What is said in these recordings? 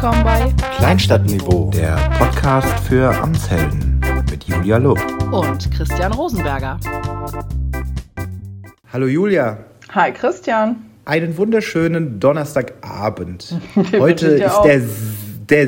willkommen bei Kleinstadtniveau, der Podcast für Amtshelden mit Julia Lupp und Christian Rosenberger. Hallo Julia. Hi Christian. Einen wunderschönen Donnerstagabend. Heute ist der der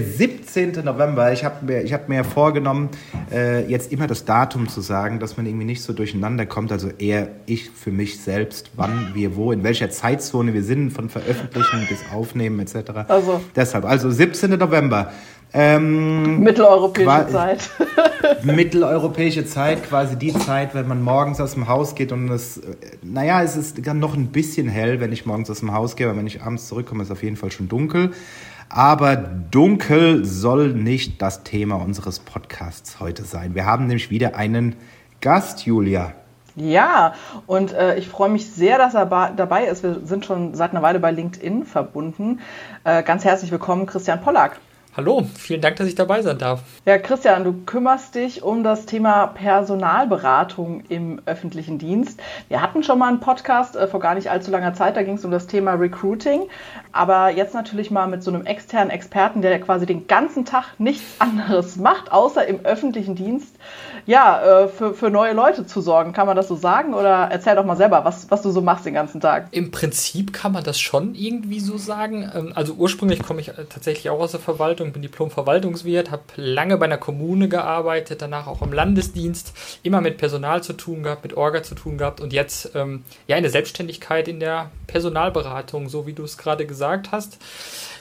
17. November. Ich habe mir, hab mir vorgenommen, äh, jetzt immer das Datum zu sagen, dass man irgendwie nicht so durcheinander kommt. Also eher ich für mich selbst, wann wir wo, in welcher Zeitzone wir sind, von Veröffentlichen bis Aufnehmen etc. Also. Deshalb, also 17. November. Ähm, mitteleuropäische Zeit. mitteleuropäische Zeit, quasi die Zeit, wenn man morgens aus dem Haus geht und es, äh, naja, es ist dann noch ein bisschen hell, wenn ich morgens aus dem Haus gehe, aber wenn ich abends zurückkomme, ist es auf jeden Fall schon dunkel. Aber dunkel soll nicht das Thema unseres Podcasts heute sein. Wir haben nämlich wieder einen Gast, Julia. Ja, und äh, ich freue mich sehr, dass er dabei ist. Wir sind schon seit einer Weile bei LinkedIn verbunden. Äh, ganz herzlich willkommen, Christian Pollack. Hallo, vielen Dank, dass ich dabei sein darf. Ja, Christian, du kümmerst dich um das Thema Personalberatung im öffentlichen Dienst. Wir hatten schon mal einen Podcast äh, vor gar nicht allzu langer Zeit, da ging es um das Thema Recruiting. Aber jetzt natürlich mal mit so einem externen Experten, der quasi den ganzen Tag nichts anderes macht, außer im öffentlichen Dienst, ja, äh, für, für neue Leute zu sorgen. Kann man das so sagen? Oder erzähl doch mal selber, was, was du so machst den ganzen Tag. Im Prinzip kann man das schon irgendwie so sagen. Ähm, also ursprünglich komme ich äh, tatsächlich auch aus der Verwaltung bin Diplom-Verwaltungswirt, habe lange bei einer Kommune gearbeitet, danach auch im Landesdienst, immer mit Personal zu tun gehabt, mit Orga zu tun gehabt und jetzt ähm, ja in der Selbstständigkeit in der Personalberatung, so wie du es gerade gesagt hast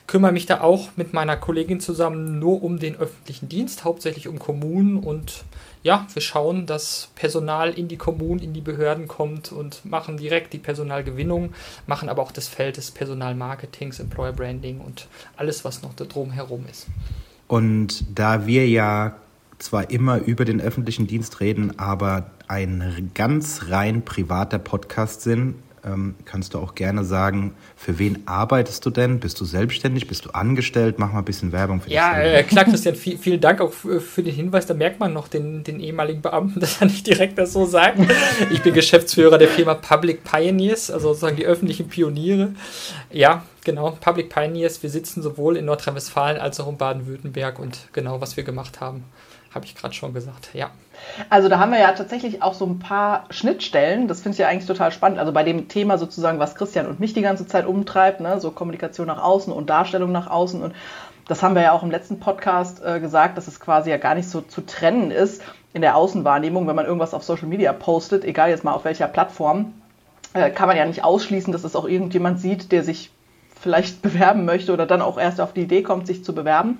kümmere mich da auch mit meiner Kollegin zusammen nur um den öffentlichen Dienst, hauptsächlich um Kommunen und ja, wir schauen, dass Personal in die Kommunen, in die Behörden kommt und machen direkt die Personalgewinnung, machen aber auch das Feld des Personalmarketings, Employer Branding und alles, was noch da drumherum ist. Und da wir ja zwar immer über den öffentlichen Dienst reden, aber ein ganz rein privater Podcast sind, kannst du auch gerne sagen, für wen arbeitest du denn? Bist du selbstständig? Bist du angestellt? Mach mal ein bisschen Werbung für dich. Ja, äh, klar, Christian, viel, vielen Dank auch für, für, den Hinweis. Da merkt man noch den, den ehemaligen Beamten, dass er nicht direkt das so sagt. Ich bin Geschäftsführer der Firma Public Pioneers, also sozusagen die öffentlichen Pioniere. Ja, genau, Public Pioneers. Wir sitzen sowohl in Nordrhein-Westfalen als auch in Baden-Württemberg und genau, was wir gemacht haben, habe ich gerade schon gesagt. Ja. Also da haben wir ja tatsächlich auch so ein paar Schnittstellen. Das finde ich ja eigentlich total spannend. Also bei dem Thema sozusagen, was Christian und mich die ganze Zeit umtreibt, ne? so Kommunikation nach außen und Darstellung nach außen. Und das haben wir ja auch im letzten Podcast äh, gesagt, dass es quasi ja gar nicht so zu trennen ist in der Außenwahrnehmung, wenn man irgendwas auf Social Media postet, egal jetzt mal auf welcher Plattform, äh, kann man ja nicht ausschließen, dass es auch irgendjemand sieht, der sich vielleicht bewerben möchte oder dann auch erst auf die Idee kommt, sich zu bewerben.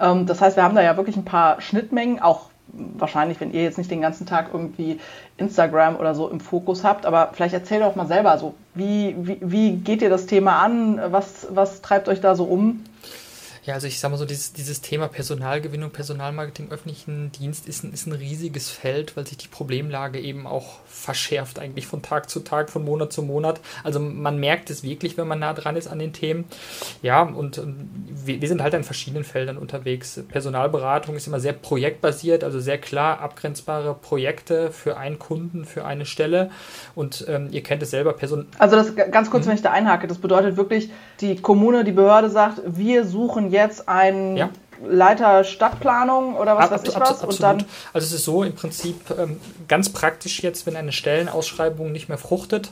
Ähm, das heißt, wir haben da ja wirklich ein paar Schnittmengen, auch wahrscheinlich, wenn ihr jetzt nicht den ganzen Tag irgendwie Instagram oder so im Fokus habt, aber vielleicht erzählt doch mal selber so, wie, wie, wie geht ihr das Thema an? Was, was treibt euch da so um? Ja, also ich sage mal so, dieses, dieses Thema Personalgewinnung, Personalmarketing, öffentlichen Dienst ist ein, ist ein riesiges Feld, weil sich die Problemlage eben auch verschärft, eigentlich von Tag zu Tag, von Monat zu Monat. Also man merkt es wirklich, wenn man nah dran ist an den Themen. Ja, und wir, wir sind halt an verschiedenen Feldern unterwegs. Personalberatung ist immer sehr projektbasiert, also sehr klar abgrenzbare Projekte für einen Kunden, für eine Stelle. Und ähm, ihr kennt es selber, Person. Also das ganz kurz, mhm. wenn ich da einhake, das bedeutet wirklich, die Kommune, die Behörde sagt, wir suchen jetzt jetzt ein ja. Leiter Stadtplanung oder was Ab, weiß ich was. Und dann also es ist so im Prinzip ähm, ganz praktisch jetzt, wenn eine Stellenausschreibung nicht mehr fruchtet.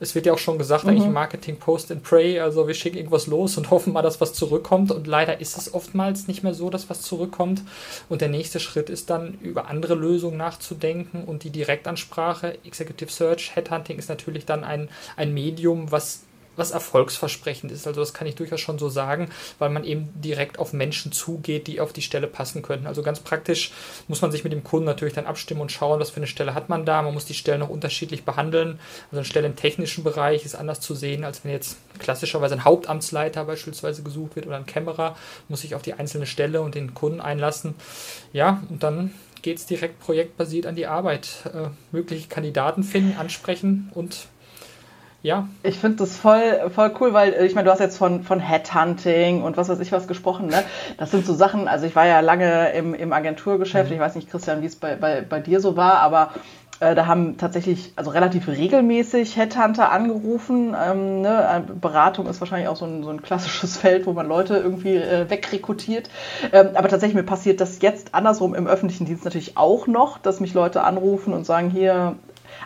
Es wird ja auch schon gesagt, mhm. eigentlich Marketing Post and Pray, also wir schicken irgendwas los und hoffen mal, dass was zurückkommt. Und leider ist es oftmals nicht mehr so, dass was zurückkommt. Und der nächste Schritt ist dann, über andere Lösungen nachzudenken und die Direktansprache, Executive Search, Headhunting ist natürlich dann ein, ein Medium, was was erfolgsversprechend ist. Also das kann ich durchaus schon so sagen, weil man eben direkt auf Menschen zugeht, die auf die Stelle passen könnten. Also ganz praktisch muss man sich mit dem Kunden natürlich dann abstimmen und schauen, was für eine Stelle hat man da. Man muss die Stellen noch unterschiedlich behandeln. Also eine Stelle im technischen Bereich ist anders zu sehen, als wenn jetzt klassischerweise ein Hauptamtsleiter beispielsweise gesucht wird oder ein Kämmerer, muss sich auf die einzelne Stelle und den Kunden einlassen. Ja, und dann geht es direkt projektbasiert an die Arbeit. Äh, mögliche Kandidaten finden, ansprechen und ja. Ich finde das voll, voll cool, weil äh, ich meine, du hast jetzt von, von Headhunting und was weiß ich was gesprochen. Ne? Das sind so Sachen, also ich war ja lange im, im Agenturgeschäft, mhm. ich weiß nicht, Christian, wie es bei, bei, bei dir so war, aber Äh, da haben tatsächlich, also relativ regelmäßig Headhunter angerufen. Ähm, ne? Beratung ist wahrscheinlich auch so ein, so ein, klassisches Feld, wo man Leute irgendwie äh, wegrekrutiert. Ähm, aber tatsächlich mir passiert das jetzt andersrum im öffentlichen Dienst natürlich auch noch, dass mich Leute anrufen und sagen, hier,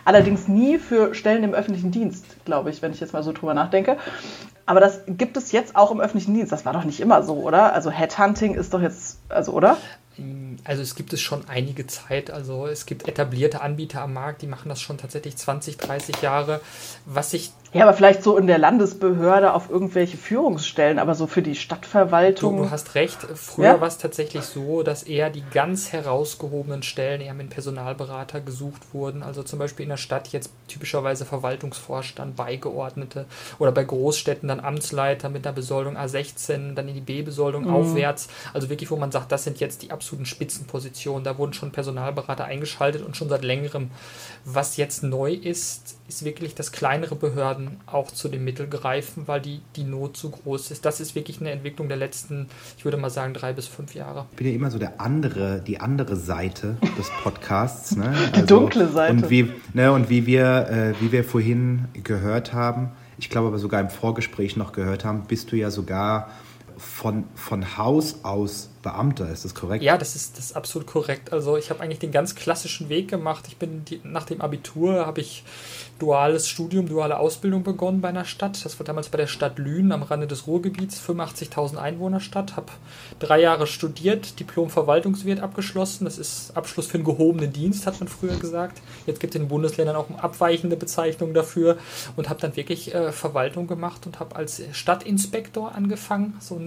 allerdings nie für Stellen im öffentlichen Dienst, glaube ich, wenn ich jetzt mal so drüber nachdenke. Aber das gibt es jetzt auch im öffentlichen Dienst. Das war doch nicht immer so, oder? Also Headhunting ist doch jetzt, also, oder? Also es gibt es schon einige Zeit. Also es gibt etablierte Anbieter am Markt, die machen das schon tatsächlich 20, 30 Jahre. Was sich ja, aber vielleicht so in der Landesbehörde auf irgendwelche Führungsstellen, aber so für die Stadtverwaltung. Du, du hast recht. Früher ja? war es tatsächlich so, dass eher die ganz herausgehobenen Stellen eher mit Personalberater gesucht wurden. Also zum Beispiel in der Stadt jetzt typischerweise Verwaltungsvorstand, Beigeordnete oder bei Großstädten dann Amtsleiter mit einer Besoldung A16, dann in die B-Besoldung mhm. aufwärts. Also wirklich, wo man sagt, das sind jetzt die absoluten Spitzenpositionen. Da wurden schon Personalberater eingeschaltet und schon seit längerem. Was jetzt neu ist, ist wirklich, dass kleinere Behörden auch zu dem Mittel greifen, weil die, die Not zu groß ist. Das ist wirklich eine Entwicklung der letzten, ich würde mal sagen, drei bis fünf Jahre. Ich bin ja immer so der andere, die andere Seite des Podcasts. Ne? Also, die dunkle Seite. Und wie, ne, und wie wir, äh, wie wir vorhin gehört haben, ich glaube aber sogar im Vorgespräch noch gehört haben, bist du ja sogar von, von Haus aus Beamter, ist das korrekt? Ja, das ist, das ist absolut korrekt. Also ich habe eigentlich den ganz klassischen Weg gemacht. Ich bin die, nach dem Abitur habe ich duales Studium, duale Ausbildung begonnen bei einer Stadt. Das war damals bei der Stadt Lünen am Rande des Ruhrgebiets, 85.000 Einwohnerstadt. Habe drei Jahre studiert, Diplom Verwaltungswirt abgeschlossen. Das ist Abschluss für einen gehobenen Dienst, hat man früher gesagt. Jetzt gibt es in den Bundesländern auch abweichende Bezeichnung dafür und habe dann wirklich äh, Verwaltung gemacht und habe als Stadtinspektor angefangen. So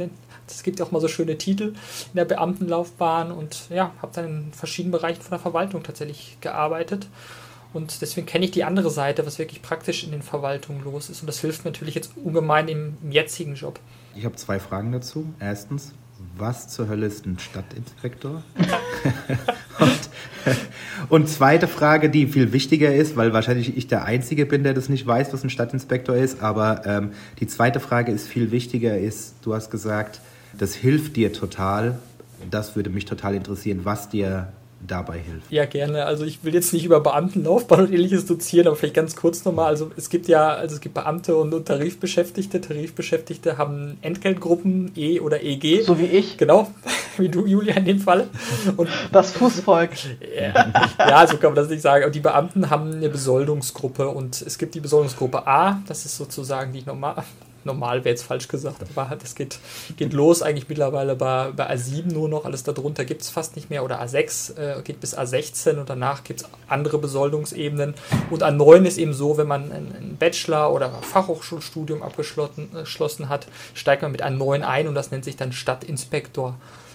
es gibt ja auch mal so schöne Titel in der Beamtenlaufbahn und ja, habe dann in verschiedenen Bereichen von der Verwaltung tatsächlich gearbeitet. Und deswegen kenne ich die andere Seite, was wirklich praktisch in den Verwaltungen los ist. Und das hilft mir natürlich jetzt ungemein im, im jetzigen Job. Ich habe zwei Fragen dazu. Erstens, was zur Hölle ist ein Stadtinspektor? und, und, zweite Frage, die viel wichtiger ist, weil wahrscheinlich ich der Einzige bin, der das nicht weiß, was ein Stadtinspektor ist. Aber ähm, die zweite Frage ist viel wichtiger, ist, du hast gesagt, das hilft dir total. Das würde mich total interessieren, was dir dabei hilft. Ja, gerne. Also ich will jetzt nicht über Beamtenlaufbahn und ähnliches dozieren, aber vielleicht ganz kurz nochmal. Also es gibt ja, also es gibt Beamte und Tarifbeschäftigte. Tarifbeschäftigte haben Entgeltgruppen E oder EG. So wie ich. Genau, wie du, Julia, in dem Fall. Und das Fußvolk. ja, so kann man das nicht sagen. Aber die Beamten haben eine Besoldungsgruppe und es gibt die Besoldungsgruppe A, das ist sozusagen die normal, normal wäre jetzt falsch gesagt, aber das geht, geht los eigentlich mittlerweile bei, bei A7 nur noch, alles darunter gibt es fast nicht mehr oder A6 äh, geht bis A16 und danach gibt es andere Besoldungsebenen und A9 ist eben so, wenn man ein Bachelor- oder Fachhochschulstudium abgeschlossen hat, steigt man mit A9 ein und das nennt sich dann Stadtinspektor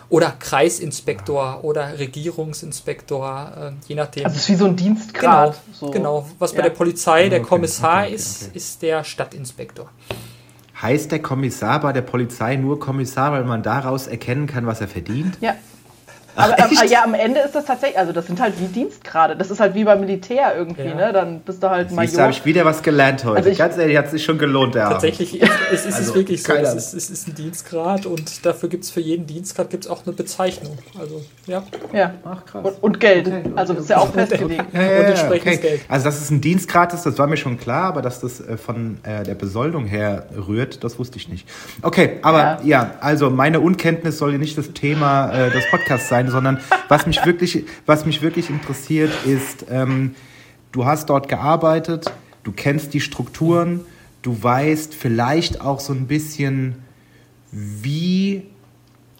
oder Kreisinspektor oder Regierungsinspektor, äh, je nachdem. Also es ist wie so ein Dienstgrad. Genau, so. genau. was ja. bei der Polizei der Kommissar okay, okay, okay, ist, ist der Stadtinspektor. Heißt der Kommissar bei der Polizei nur Kommissar, weil man daraus erkennen kann, was er verdient? Ja. Aber Ach, ja, am Ende ist das tatsächlich, also das sind halt wie Dienstgrade. Das ist halt wie beim Militär irgendwie, ja. ne? Dann bist du halt Major. Da habe ich wieder was gelernt heute. Also ich, Ganz ehrlich, hat es sich schon gelohnt, der Tatsächlich ist, es, ist also, es wirklich so. Es ist, es ist ein Dienstgrad und dafür gibt es für jeden Dienstgrad gibt's auch eine Bezeichnung. Also, ja. Ja. Ach, krass. Und, und Geld. Okay. Also das ist ja auch festgelegt. Ja, ja, und entsprechendes okay. Geld. Also, dass es ein Dienstgrad ist, das war mir schon klar, aber dass das äh, von äh, der Besoldung her rührt, das wusste ich nicht. Okay, aber ja, also meine Unkenntnis soll nicht das Thema äh, des Podcasts sein, sondern was mich wirklich, was mich wirklich interessiert, ist, ähm, du hast dort gearbeitet, du kennst die Strukturen, du weißt vielleicht auch so ein bisschen, wie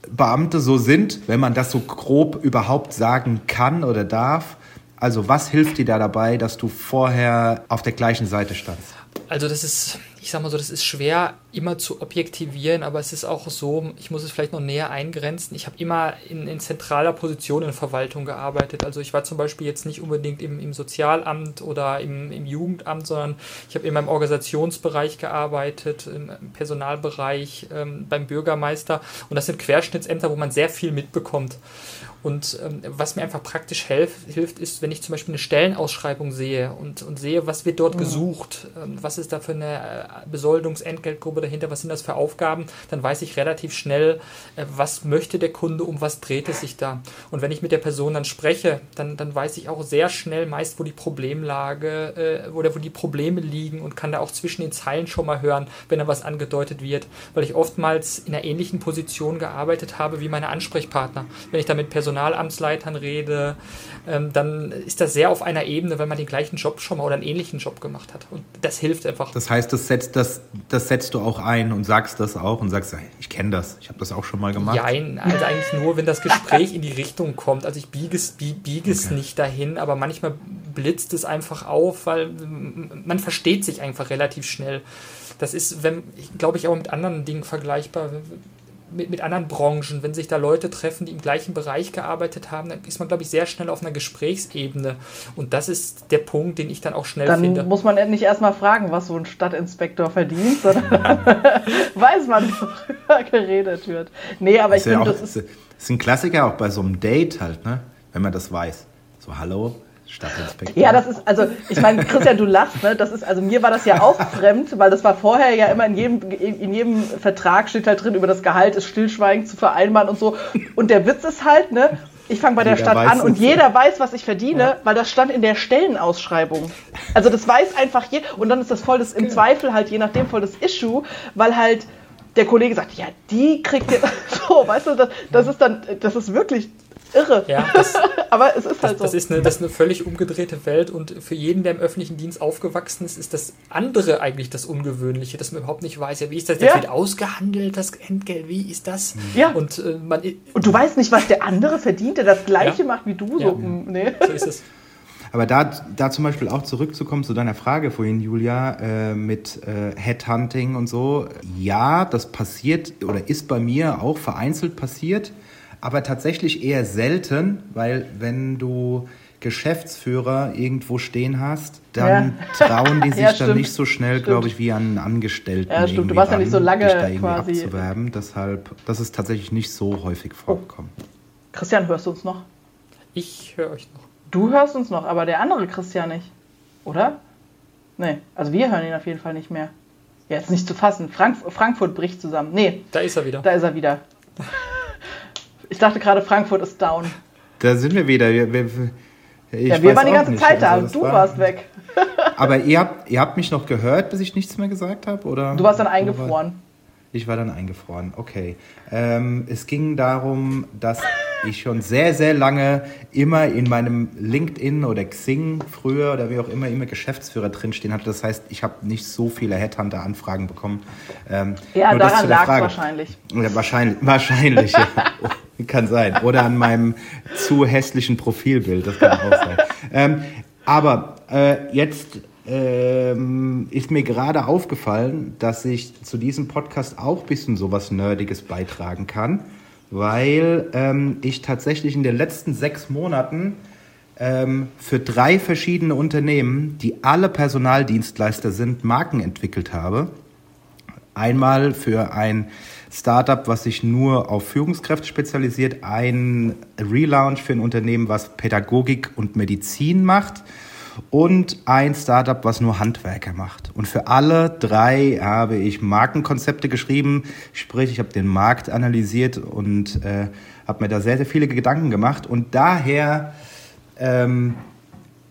Beamte so sind, wenn man das so grob überhaupt sagen kann oder darf. Also was hilft dir da dabei, dass du vorher auf der gleichen Seite standst? Also das ist ich sag mal so, das ist schwer immer zu objektivieren, aber es ist auch so, ich muss es vielleicht noch näher eingrenzen. Ich habe immer in, in, zentraler Position in Verwaltung gearbeitet. Also ich war zum Beispiel jetzt nicht unbedingt im, im Sozialamt oder im, im, Jugendamt, sondern ich habe immer im Organisationsbereich gearbeitet, im Personalbereich, ähm, beim Bürgermeister. Und das sind Querschnittsämter, wo man sehr viel mitbekommt. Und ähm, was mir einfach praktisch helf, hilft, ist, wenn ich zum Beispiel eine Stellenausschreibung sehe und, und sehe, was wird dort mhm. gesucht, ähm, was ist da für eine Besoldungsentgeltgruppe dahinter, was sind das für Aufgaben, dann weiß ich relativ schnell, äh, was möchte der Kunde, um was dreht es sich da. Und wenn ich mit der Person dann spreche, dann, dann weiß ich auch sehr schnell meist, wo die Problemlage äh, oder wo die Probleme liegen und kann da auch zwischen den Zeilen schon mal hören, wenn da was angedeutet wird, weil ich oftmals in einer ähnlichen Position gearbeitet habe wie meine Ansprechpartner. Wenn ich da mit Personalamtsleitern rede, ähm, dann ist das sehr auf einer Ebene, wenn man den gleichen Job schon mal oder einen ähnlichen Job gemacht hat. Und das hilft einfach. Das heißt, das setzt, das, das setzt du auch ein und sagst das auch und sagst, ich kenne das, ich habe das auch schon mal gemacht. Nein, also eigentlich nur, wenn das Gespräch in die Richtung kommt. Also ich biege es, biege es okay. nicht dahin, aber manchmal blitzt es einfach auf, weil man versteht sich einfach relativ schnell. Das ist, wenn, glaube ich, auch mit anderen Dingen vergleichbar mit, mit anderen Branchen, wenn sich da Leute treffen, die im gleichen Bereich gearbeitet haben, dann ist man, glaube ich, sehr schnell auf einer Gesprächsebene. Und das ist der Punkt, den ich dann auch schnell dann finde. Dann muss man nicht erstmal fragen, was so ein Stadtinspektor verdient, sondern weiß man, worüber geredet wird. Nee, aber das ich finde, das ist. Das ist ein Klassiker auch bei so einem Date halt, ne? Wenn man das weiß. So, hallo, Stadtinspektor. Ja, das ist, also, ich meine, Christian, du lachst, ne? Das ist, also mir war das ja auch fremd, weil das war vorher ja immer in jedem, in jedem Vertrag steht halt drin, über das Gehalt ist stillschweigend zu vereinbaren und so. Und der Witz ist halt, ne? Ich fange bei der jeder Stadt an und jeder weiß, was ich verdiene, ja. weil das stand in der Stellenausschreibung. Also das weiß einfach jeder. Und dann ist das voll das im Zweifel halt je nachdem voll das Issue, weil halt der Kollege sagt, ja, die kriegt ihr so, weißt du, das, das ist dann, das ist wirklich irre. Ja, das, aber es ist halt das, so. Das ist, eine, das ist eine völlig umgedrehte Welt und für jeden, der im öffentlichen Dienst aufgewachsen ist, ist das andere eigentlich das Ungewöhnliche, dass man überhaupt nicht weiß, ja, wie ist das, das ja. wird ausgehandelt, das Entgelt, wie ist das? Ja. Und, äh, man, und du weißt nicht, was der andere verdient, der das Gleiche ja. macht wie du. So, hm, nee. so ist es. Aber da, da zum Beispiel auch zurückzukommen zu deiner Frage vorhin, Julia, äh, mit äh, Headhunting und so. Ja, das passiert oder ist bei mir auch vereinzelt passiert aber tatsächlich eher selten, weil wenn du Geschäftsführer irgendwo stehen hast, dann ja. trauen die sich ja, dann nicht so schnell, glaube ich, wie an Angestellten. Ja, stimmt. Du warst ran, ja nicht so lange da quasi. abzuwerben. Deshalb, das ist tatsächlich nicht so häufig vorgekommen. Oh. Christian, hörst du uns noch? Ich höre euch noch. Du hörst uns noch, aber der andere Christian nicht. Oder? Nee, also wir hören ihn auf jeden Fall nicht mehr. Jetzt nicht zu fassen. Frank Frankfurt bricht zusammen. Nee. Da ist er wieder. Da ist er wieder. Ich dachte gerade, Frankfurt ist down. Da sind wir wieder. Wir, wir, ja, wir waren die ganze nicht. Zeit da, also, du war, warst weg. aber ihr habt, ihr habt mich noch gehört, bis ich nichts mehr gesagt habe? Oder? Du warst dann eingefroren. Ich war dann eingefroren, okay. Ähm, es ging darum, dass ich schon sehr, sehr lange immer in meinem LinkedIn oder Xing früher oder wie auch immer immer Geschäftsführer drinstehen hatte. Das heißt, ich habe nicht so viele Headhunter-Anfragen bekommen. Ähm, ja, daran lag es wahrscheinlich. Ja, wahrscheinlich, wahrscheinlich ja. kann sein. Oder an meinem zu hässlichen Profilbild, das kann auch sein. Ähm, aber äh, jetzt ähm, ist mir gerade aufgefallen, dass ich zu diesem Podcast auch ein bisschen sowas Nerdiges beitragen kann, weil ähm, ich tatsächlich in den letzten sechs Monaten ähm, für drei verschiedene Unternehmen, die alle Personaldienstleister sind, Marken entwickelt habe. Einmal für ein Startup, was sich nur auf Führungskräfte spezialisiert, ein Relaunch für ein Unternehmen, was Pädagogik und Medizin macht und ein Startup, was nur Handwerker macht. Und für alle drei habe ich Markenkonzepte geschrieben, sprich, ich habe den Markt analysiert und äh, habe mir da sehr, sehr viele Gedanken gemacht. Und daher ähm,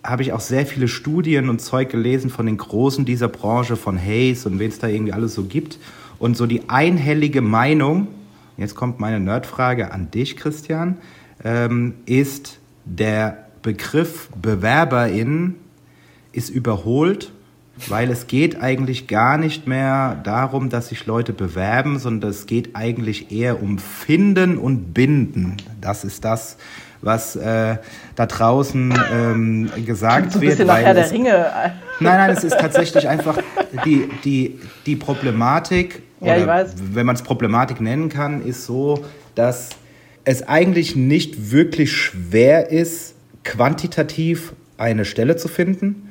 habe ich auch sehr viele Studien und Zeug gelesen von den Großen dieser Branche, von Hayes und wen es da irgendwie alles so gibt. Und so die einhellige Meinung, jetzt kommt meine Nerdfrage an dich, Christian, ähm, ist der Begriff Bewerberin ist überholt, weil es geht eigentlich gar nicht mehr darum, dass sich Leute bewerben, sondern es geht eigentlich eher um Finden und Binden. Das ist das, was äh, da draußen ähm, gesagt ein wird. Weil es, der Ringe. Nein, nein, es ist tatsächlich einfach die, die, die Problematik, ja, oder wenn man es Problematik nennen kann, ist so, dass es eigentlich nicht wirklich schwer ist, quantitativ eine Stelle zu finden.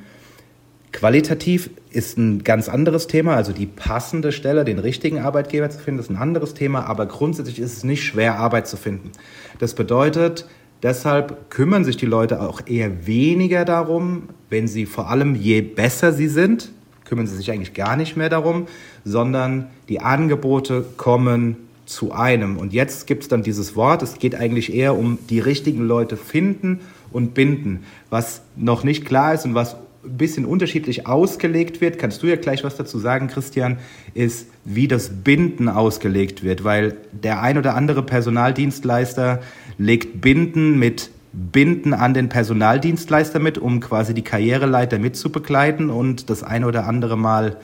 Qualitativ ist ein ganz anderes Thema, also die passende Stelle, den richtigen Arbeitgeber zu finden, ist ein anderes Thema, aber grundsätzlich ist es nicht schwer, Arbeit zu finden. Das bedeutet, deshalb kümmern sich die Leute auch eher weniger darum, wenn sie vor allem je besser sie sind, kümmern sie sich eigentlich gar nicht mehr darum, sondern die Angebote kommen zu einem. Und jetzt gibt es dann dieses Wort, es geht eigentlich eher um die richtigen Leute finden und binden. Was noch nicht klar ist und was ein bisschen unterschiedlich ausgelegt wird, kannst du ja gleich was dazu sagen, Christian, ist, wie das Binden ausgelegt wird. Weil der ein oder andere Personaldienstleister legt Binden mit Binden an den Personaldienstleister mit, um quasi die Karriereleiter mitzubegleiten und das eine oder andere Mal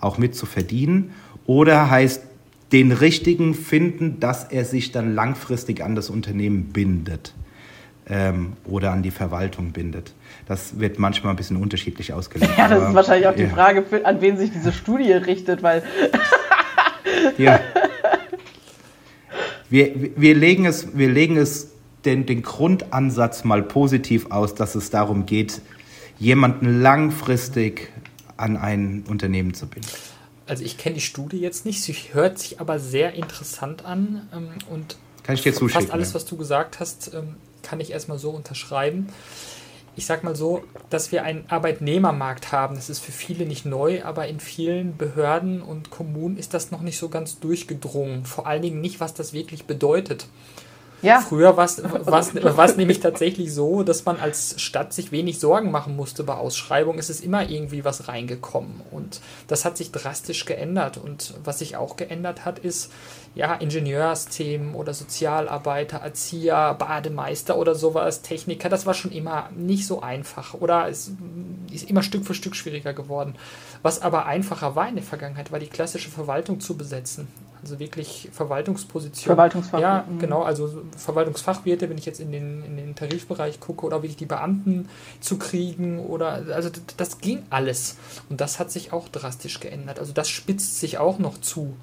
auch mit zu verdienen. Oder heißt den richtigen finden, dass er sich dann langfristig an das Unternehmen bindet ähm, oder an die Verwaltung bindet. Das wird manchmal ein bisschen unterschiedlich ausgelegt. Ja, das ist wahrscheinlich auch die ja. Frage, an wen sich diese Studie richtet, weil. ja. Wir, wir legen es, wir legen es den, den Grundansatz mal positiv aus, dass es darum geht, jemanden langfristig an ein Unternehmen zu binden. Also ich kenne die Studie jetzt nicht, sie hört sich aber sehr interessant an ähm, und kann ich dir zuschicken, fast alles, was du gesagt hast, ähm, kann ich erstmal so unterschreiben. Ich sag mal so, dass wir einen Arbeitnehmermarkt haben, das ist für viele nicht neu, aber in vielen Behörden und Kommunen ist das noch nicht so ganz durchgedrungen. Vor allen Dingen nicht, was das wirklich bedeutet. Ja. Früher war es nämlich tatsächlich so, dass man als Stadt sich wenig Sorgen machen musste bei Ausschreibungen. Es ist immer irgendwie was reingekommen. Und das hat sich drastisch geändert. Und was sich auch geändert hat, ist, ja, Ingenieursthemen oder Sozialarbeiter, Erzieher, Bademeister oder sowas, Techniker, das war schon immer nicht so einfach. Oder es ist immer Stück für Stück schwieriger geworden. Was aber einfacher war in der Vergangenheit, war die klassische Verwaltung zu besetzen. Also wirklich Verwaltungsposition. Verwaltungsfach. Ja, mhm. genau. Also Verwaltungsfachwirte, wenn ich jetzt in den, in den Tarifbereich gucke, oder wirklich die Beamten zu kriegen, oder also das ging alles. Und das hat sich auch drastisch geändert. Also das spitzt sich auch noch zu.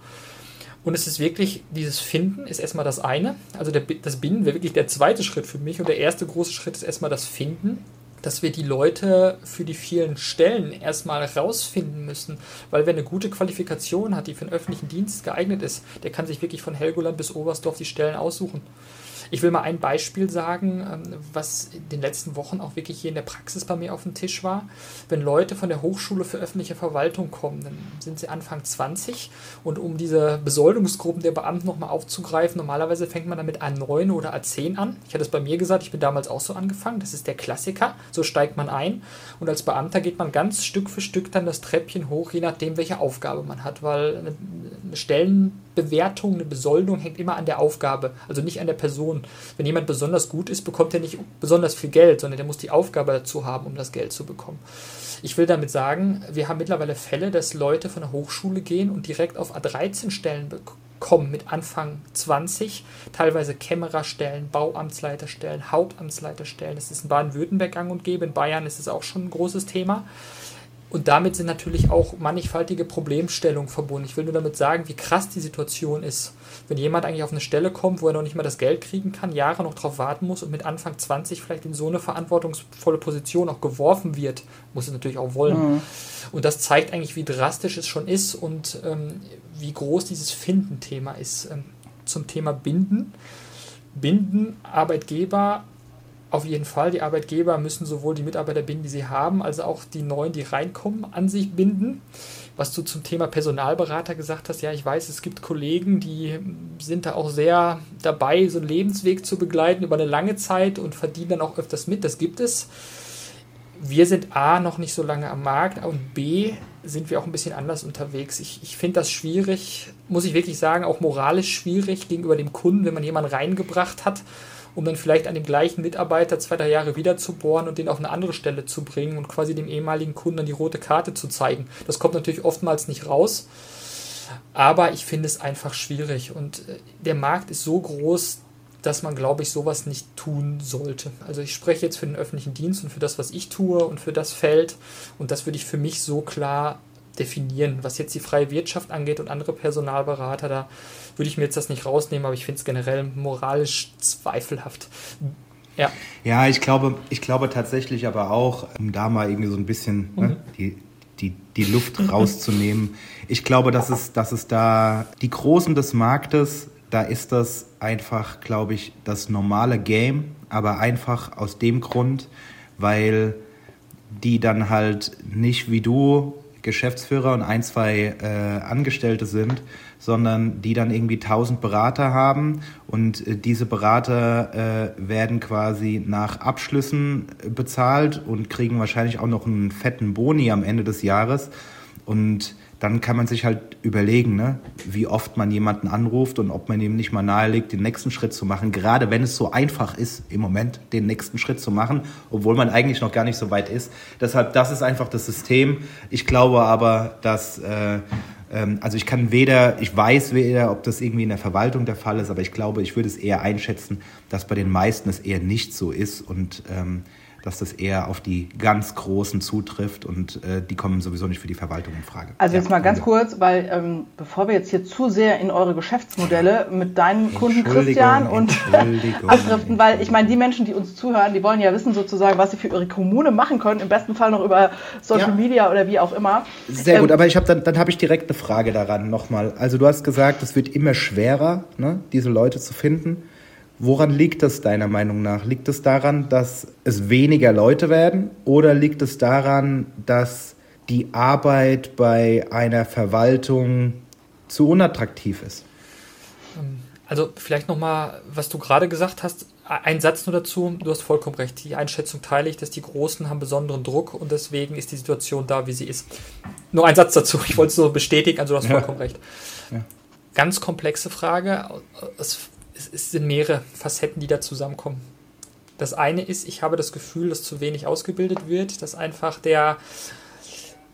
Und es ist wirklich, dieses Finden ist erstmal das eine. Also der, das Binden wäre wirklich der zweite Schritt für mich. Und der erste große Schritt ist erstmal das Finden dass wir die Leute für die vielen Stellen erstmal rausfinden müssen. Weil wer eine gute Qualifikation hat, die für den öffentlichen Dienst geeignet ist, der kann sich wirklich von Helgoland bis Oberstdorf die Stellen aussuchen. Ich will mal ein Beispiel sagen, ähm, was in den letzten Wochen auch wirklich hier in der Praxis bei mir auf dem Tisch war. Wenn Leute von der Hochschule für öffentliche Verwaltung kommen, dann sind sie Anfang 20 und um diese Besoldungsgruppen der Beamten nochmal aufzugreifen, normalerweise fängt man damit A9 oder A10 an. Ich hatte es bei mir gesagt, ich bin damals auch so angefangen. Das ist der Klassiker. So steigt man ein und als Beamter geht man ganz Stück für Stück dann das Treppchen hoch, je nachdem, welche Aufgabe man hat, weil eine, Stellen Bewertung, eine Besoldung hängt immer an der Aufgabe, also nicht an der Person. Wenn jemand besonders gut ist, bekommt er nicht besonders viel Geld, sondern der muss die Aufgabe dazu haben, um das Geld zu bekommen. Ich will damit sagen, wir haben mittlerweile Fälle, dass Leute von der Hochschule gehen und direkt auf A13-Stellen bekommen mit Anfang 20, teilweise Kämmererstellen, Bauamtsleiterstellen, Hauptamtsleiterstellen. Das ist in Baden-Württemberg gang und gäbe, in Bayern ist es auch schon ein großes Thema. Und damit sind natürlich auch mannigfaltige Problemstellungen verbunden. Ich will nur damit sagen, wie krass die Situation ist. Wenn jemand eigentlich auf eine Stelle kommt, wo er noch nicht mal das Geld kriegen kann, Jahre noch drauf warten muss und mit Anfang 20 vielleicht in so eine verantwortungsvolle Position auch geworfen wird, muss es natürlich auch wollen. Mhm. Und das zeigt eigentlich, wie drastisch es schon ist und ähm, wie groß dieses Finden-Thema ist. Ähm, zum Thema Binden. Binden Arbeitgeber auf jeden Fall. Die Arbeitgeber müssen sowohl die Mitarbeiter binden, die sie haben, als auch die neuen, die reinkommen, an sich binden. Was du zum Thema Personalberater gesagt hast, ja, ich weiß, es gibt Kollegen, die sind da auch sehr dabei, so einen Lebensweg zu begleiten über eine lange Zeit und verdienen dann auch öfters mit. Das gibt es. Wir sind A noch nicht so lange am Markt und B sind wir auch ein bisschen anders unterwegs. Ich, ich finde das schwierig, muss ich wirklich sagen, auch moralisch schwierig gegenüber dem Kunden, wenn man jemanden reingebracht hat um dann vielleicht an dem gleichen Mitarbeiter zwei, drei Jahre wieder zu bohren und den auf eine andere Stelle zu bringen und quasi dem ehemaligen Kunden dann die rote Karte zu zeigen. Das kommt natürlich oftmals nicht raus, aber ich finde es einfach schwierig und äh, der Markt ist so groß, dass man, glaube ich, sowas nicht tun sollte. Also ich spreche jetzt für den öffentlichen Dienst und für das, was ich tue und für das Feld und das würde ich für mich so klar definieren. Was jetzt die freie Wirtschaft angeht und andere Personalberater, da würde ich mir jetzt das nicht rausnehmen, aber ich finde es generell moralisch zweifelhaft. Ja. Ja, ich glaube, ich glaube tatsächlich aber auch, um da mal irgendwie so ein bisschen ne, mhm. ne, die, die, die Luft rauszunehmen. Ich glaube, dass es, dass es da die Großen des Marktes, da ist das einfach, glaube ich, das normale Game, aber einfach aus dem Grund, weil die dann halt nicht wie du Geschäftsführer und ein, zwei äh, Angestellte sind, sondern die dann irgendwie tausend Berater haben und äh, diese Berater äh, werden quasi nach Abschlüssen bezahlt und kriegen wahrscheinlich auch noch einen fetten Boni am Ende des Jahres. Und dann kann man sich halt überlegen, ne, wie oft man jemanden anruft und ob man ihm nicht mal nahelegt, den nächsten Schritt zu machen. Gerade wenn es so einfach ist, im Moment den nächsten Schritt zu machen, obwohl man eigentlich noch gar nicht so weit ist. Deshalb, das ist einfach das System. Ich glaube aber, dass, äh, ähm, also ich kann weder, ich weiß weder, ob das irgendwie in der Verwaltung der Fall ist, aber ich glaube, ich würde es eher einschätzen, dass bei den meisten es eher nicht so ist und ähm, dass das eher auf die ganz Großen zutrifft und äh, die kommen sowieso nicht für die Verwaltung in Frage. Also jetzt mal ganz kurz, weil ähm, bevor wir jetzt hier zu sehr in eure Geschäftsmodelle mit deinen Kunden Christian und abdriften, weil ich meine, die Menschen, die uns zuhören, die wollen ja wissen sozusagen, was sie für ihre Kommune machen können, im besten Fall noch über Social ja. Media oder wie auch immer. Sehr ähm, gut, aber ich habe dann, dann habe ich direkt eine Frage daran nochmal. Also du hast gesagt, es wird immer schwerer, ne, diese Leute zu finden. Woran liegt das deiner Meinung nach? Liegt es daran, dass es weniger Leute werden oder liegt es daran, dass die Arbeit bei einer Verwaltung zu unattraktiv ist? Ähm, also vielleicht nochmal, was du gerade gesagt hast, ein Satz nur dazu. Du hast vollkommen recht. Die Einschätzung teile ich, dass die Großen haben besonderen Druck und deswegen ist die Situation da, wie sie ist. Nur ein Satz dazu. Ich wollte es nur bestätigen, also du hast vollkommen ja. recht. Ja. Ganz komplexe Frage. Es es, es sind mehrere Facetten, die da zusammenkommen. Das eine ist, ich habe das Gefühl, dass zu wenig ausgebildet wird, dass einfach der,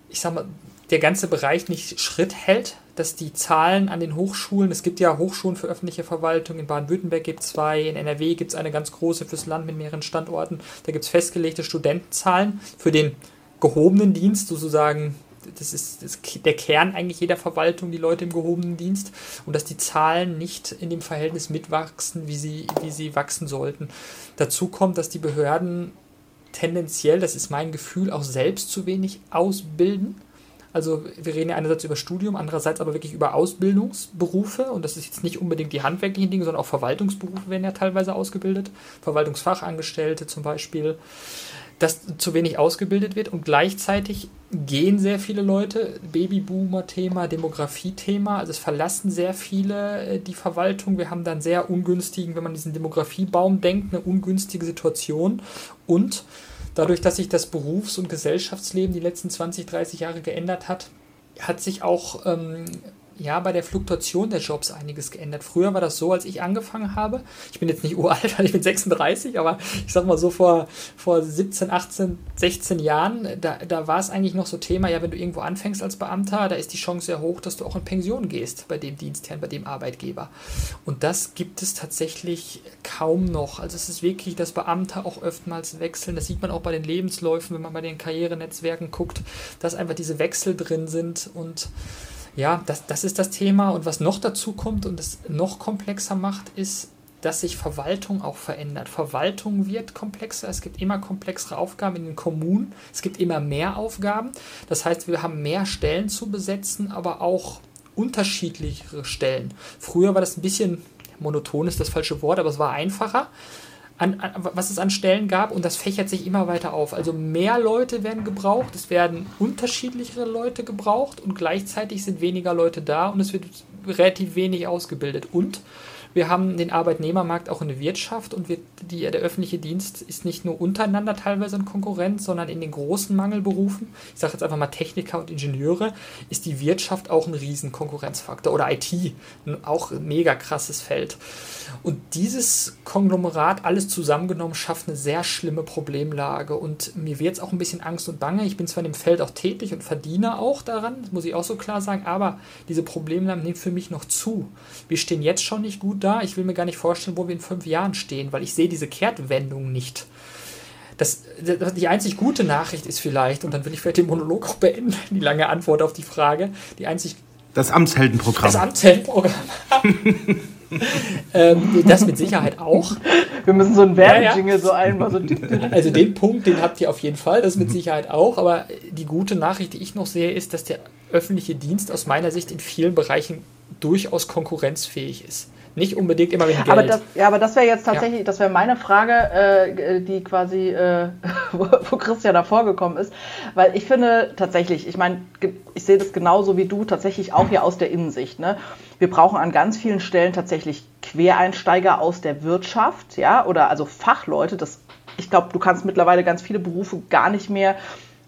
ich sag mal, der ganze Bereich nicht Schritt hält, dass die Zahlen an den Hochschulen, es gibt ja Hochschulen für öffentliche Verwaltung, in Baden-Württemberg gibt es zwei, in NRW gibt es eine ganz große fürs Land mit mehreren Standorten, da gibt es festgelegte Studentenzahlen für den gehobenen Dienst, sozusagen das ist, das der Kern eigentlich jeder Verwaltung, die Leute im gehobenen Dienst, und dass die Zahlen nicht in dem Verhältnis mitwachsen, wie sie, wie sie wachsen sollten. Dazu kommt, dass die Behörden tendenziell, das ist mein Gefühl, auch selbst zu wenig ausbilden. Also wir reden ja einerseits über Studium, andererseits aber wirklich über Ausbildungsberufe und das ist jetzt nicht unbedingt die handwerklichen Dinge, sondern auch Verwaltungsberufe werden ja teilweise ausgebildet, Verwaltungsfachangestellte zum Beispiel dass zu wenig ausgebildet wird und gleichzeitig gehen sehr viele Leute, Babyboomer-Thema, Demografie-Thema, also es verlassen sehr viele äh, die Verwaltung. Wir haben dann sehr ungünstigen, wenn man diesen Demografiebaum denkt, eine ungünstige Situation und dadurch, dass sich das Berufs- und Gesellschaftsleben die letzten 20, 30 Jahre geändert hat, hat sich auch ähm, ja, bei der Fluktuation der Jobs einiges geändert. Früher war das so, als ich angefangen habe. Ich bin jetzt nicht uralt, ich bin 36, aber ich sag mal so vor, vor 17, 18, 16 Jahren, da, da war es eigentlich noch so Thema, ja, wenn du irgendwo anfängst als Beamter, da ist die Chance sehr hoch, dass du auch in Pension gehst bei dem Dienstherrn, bei dem Arbeitgeber. Und das gibt es tatsächlich kaum noch. Also es ist wirklich, dass Beamte auch oftmals wechseln. Das sieht man auch bei den Lebensläufen, wenn man bei den Karrierenetzwerken guckt, dass einfach diese Wechsel drin sind und ja, das, das ist das Thema. Und was noch dazu kommt und es noch komplexer macht, ist, dass sich Verwaltung auch verändert. Verwaltung wird komplexer, es gibt immer komplexere Aufgaben in den Kommunen, es gibt immer mehr Aufgaben. Das heißt, wir haben mehr Stellen zu besetzen, aber auch unterschiedlichere Stellen. Früher war das ein bisschen, monoton ist das falsche Wort, aber es war einfacher an, an, was es an Stellen gab und das fächert sich immer weiter auf. Also mehr Leute werden gebraucht, es werden unterschiedlichere Leute gebraucht und gleichzeitig sind weniger Leute da und es wird relativ wenig ausgebildet. Und wir haben den Arbeitnehmermarkt auch in der Wirtschaft und wir, die, der öffentliche Dienst ist nicht nur untereinander teilweise in Konkurrenz, sondern in den großen Mangelberufen, ich sage jetzt einfach mal Techniker und Ingenieure, ist die Wirtschaft auch ein riesen Konkurrenzfaktor oder IT, auch ein mega krasses Feld. Und dieses Konglomerat, alles zusammengenommen, schafft eine sehr schlimme Problemlage. Und mir wird jetzt auch ein bisschen Angst und Bange. Ich bin zwar in dem Feld auch tätig und verdiene auch daran, das muss ich auch so klar sagen, aber diese Problemlage nimmt für mich noch zu. Wir stehen jetzt schon nicht gut da. Ich will mir gar nicht vorstellen, wo wir in fünf Jahren stehen, weil ich sehe diese Kehrtwendung nicht. Das, das, die einzig gute Nachricht ist vielleicht, und dann will ich vielleicht den Monolog auch beenden, die lange Antwort auf die Frage, die einzig das Amtsheldenprogramm. Das Amtsheldenprogramm. ähm, das mit Sicherheit auch. Wir müssen so ein Werbejingle ja, ja. so einmal so. Also den Punkt, den habt ihr auf jeden Fall, das mit Sicherheit auch. Aber die gute Nachricht, die ich noch sehe, ist, dass der öffentliche Dienst aus meiner Sicht in vielen Bereichen durchaus konkurrenzfähig ist. Nicht unbedingt immer wegen Geld. Aber das, ja, aber das wäre jetzt tatsächlich, ja. das wäre meine Frage, äh, die quasi, äh, wo, wo Christian davor gekommen ist. Weil ich finde tatsächlich, ich meine, ich sehe das genauso wie du, tatsächlich auch hier aus der Innensicht. Ne? Wir brauchen an ganz vielen Stellen tatsächlich Quereinsteiger aus der Wirtschaft, ja, oder also Fachleute. Das, ich glaube, du kannst mittlerweile ganz viele Berufe gar nicht mehr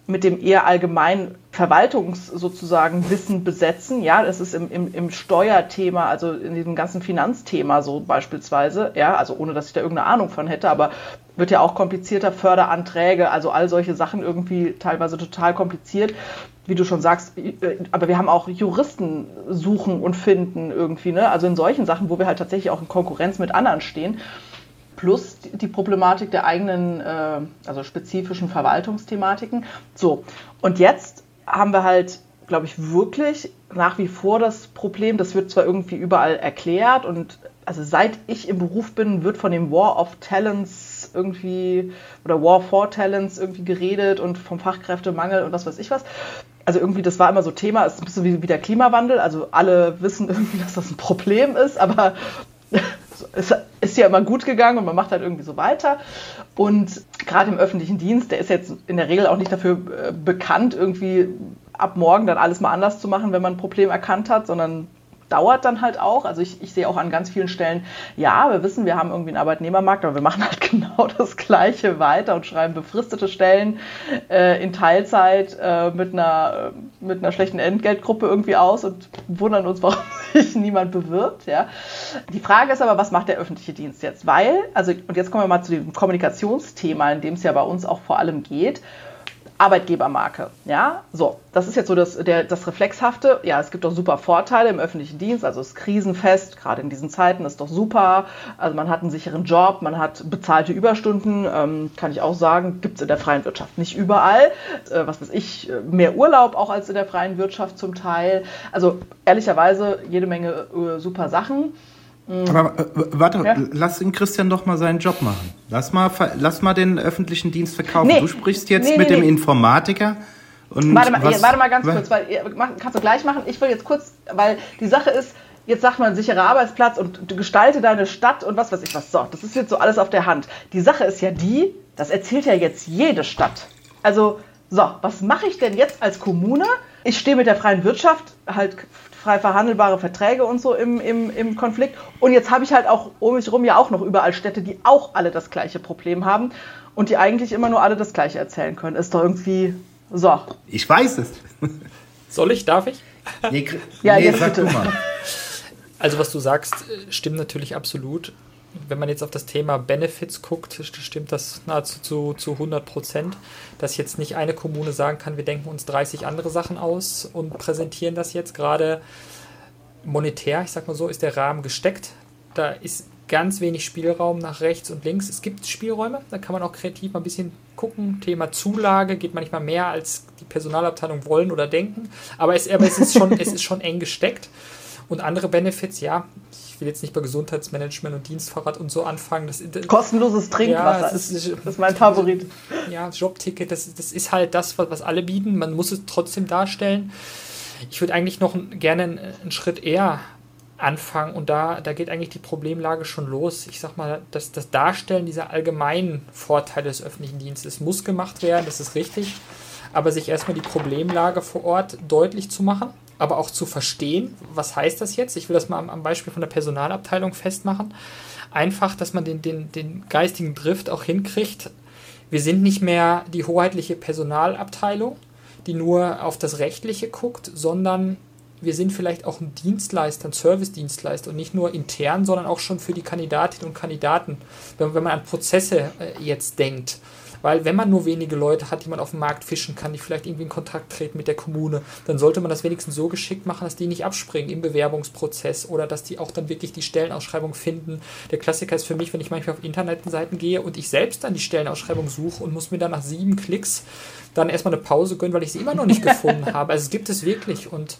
mit dem eher allgemeinen Verwaltungs sozusagen Wissen besetzen. Ja, das ist im, im, im Steuerthema, also in diesem ganzen Finanzthema so beispielsweise. Ja, also ohne, dass ich da irgendeine Ahnung von hätte, aber wird ja auch komplizierter, Förderanträge, also all solche Sachen irgendwie teilweise total kompliziert. Wie du schon sagst, äh, aber wir haben auch Juristen suchen und finden irgendwie, ne? Also in solchen Sachen, wo wir halt tatsächlich auch in Konkurrenz mit anderen stehen plus die Problematik der eigenen, äh, also spezifischen Verwaltungsthematiken. So, und jetzt haben wir halt, glaube ich, wirklich nach wie vor das Problem, das wird zwar irgendwie überall erklärt und also seit ich im Beruf bin, wird von dem War of Talents irgendwie oder War for Talents irgendwie geredet und vom Fachkräftemangel und was weiß ich was. Also irgendwie, das war immer so Thema, es ist ein bisschen wie, wie der Klimawandel. Also alle wissen irgendwie, dass das ein Problem ist, aber es ist ja immer gut gegangen und man macht halt irgendwie so weiter. Und gerade im öffentlichen Dienst, der ist jetzt in der Regel auch nicht dafür äh, bekannt, irgendwie ab morgen dann alles mal anders zu machen, wenn man ein Problem erkannt hat, sondern dauert dann halt auch. Also ich, ich sehe auch an ganz vielen Stellen, ja, wir wissen, wir haben irgendwie einen Arbeitnehmermarkt, aber wir machen halt genau das Gleiche weiter und schreiben befristete Stellen äh, in Teilzeit äh, mit, einer, mit einer schlechten Entgeltgruppe irgendwie aus und wundern uns, warum sich niemand bewirbt. Ja. Die Frage ist aber, was macht der öffentliche Dienst jetzt? Weil, also, und jetzt kommen wir mal zu dem Kommunikationsthema, in dem es ja bei uns auch vor allem geht. Arbeitgebermarke. Ja, so, das ist jetzt so das, der, das Reflexhafte. Ja, es gibt doch super Vorteile im öffentlichen Dienst, also es ist krisenfest, gerade in diesen Zeiten ist doch super. Also man hat einen sicheren Job, man hat bezahlte Überstunden, ähm, kann ich auch sagen, gibt es in der freien Wirtschaft nicht überall. Äh, was weiß ich, mehr Urlaub auch als in der freien Wirtschaft zum Teil. Also ehrlicherweise jede Menge äh, super Sachen. Mhm. Aber äh, warte, ja? lass den Christian doch mal seinen Job machen. Lass mal, lass mal den öffentlichen Dienst verkaufen. Nee, du sprichst jetzt nee, mit nee, dem Informatiker. Und warte, mal, was, warte mal ganz was? kurz, weil kannst du gleich machen. Ich will jetzt kurz, weil die Sache ist, jetzt sagt man sicherer Arbeitsplatz und gestalte deine Stadt und was weiß ich was. So, das ist jetzt so alles auf der Hand. Die Sache ist ja die, das erzählt ja jetzt jede Stadt. Also, so, was mache ich denn jetzt als Kommune? Ich stehe mit der freien Wirtschaft halt frei verhandelbare Verträge und so im, im, im Konflikt. Und jetzt habe ich halt auch um mich herum ja auch noch überall Städte, die auch alle das gleiche Problem haben und die eigentlich immer nur alle das gleiche erzählen können. Ist doch irgendwie so. Ich weiß es. Soll ich? Darf ich? Nee, ja, nee, jetzt bitte. Also was du sagst, stimmt natürlich absolut wenn man jetzt auf das Thema Benefits guckt, stimmt das nahezu zu, zu 100 Prozent, dass jetzt nicht eine Kommune sagen kann, wir denken uns 30 andere Sachen aus und präsentieren das jetzt gerade monetär, ich sag mal so, ist der Rahmen gesteckt. Da ist ganz wenig Spielraum nach rechts und links. Es gibt Spielräume, da kann man auch kreativ mal ein bisschen gucken. Thema Zulage geht manchmal mehr, als die Personalabteilung wollen oder denken. Aber es, aber es, ist, schon, es ist schon eng gesteckt. Und andere Benefits, ja, ich will jetzt nicht bei Gesundheitsmanagement und Dienstfahrrad und so anfangen. Das, das Kostenloses Trinkwasser, ja, das, ist, das ist mein Favorit. Ja, Jobticket, das, das ist halt das, was, was alle bieten. Man muss es trotzdem darstellen. Ich würde eigentlich noch gerne einen, Schritt eher anfangen und da, da geht eigentlich die Problemlage schon los. Ich sag mal, das, das Darstellen dieser allgemeinen Vorteile des öffentlichen Dienstes muss gemacht werden, das ist richtig, aber sich erstmal die Problemlage vor Ort deutlich zu machen aber auch zu verstehen, was heißt das jetzt? Ich will das mal am, am Beispiel von der Personalabteilung festmachen. Einfach, dass man den, den, den geistigen Drift auch hinkriegt. Wir sind nicht mehr die hoheitliche Personalabteilung, die nur auf das Rechtliche guckt, sondern wir sind vielleicht auch ein Dienstleister, ein Service-Dienstleister und nicht nur intern, sondern auch schon für die Kandidatinnen und Kandidaten, wenn, man an Prozesse äh, jetzt denkt. Weil wenn man nur wenige Leute hat, die man auf dem Markt fischen kann, die vielleicht irgendwie in Kontakt treten mit der Kommune, dann sollte man das wenigstens so geschickt machen, dass die nicht abspringen im Bewerbungsprozess oder dass die auch dann wirklich die Stellenausschreibung finden. Der Klassiker ist für mich, wenn ich manchmal auf Internetseiten gehe und ich selbst dann die Stellenausschreibung suche und muss mir dann nach sieben Klicks dann erstmal eine Pause gönnen, weil ich sie immer noch nicht gefunden habe. Also es gibt es wirklich und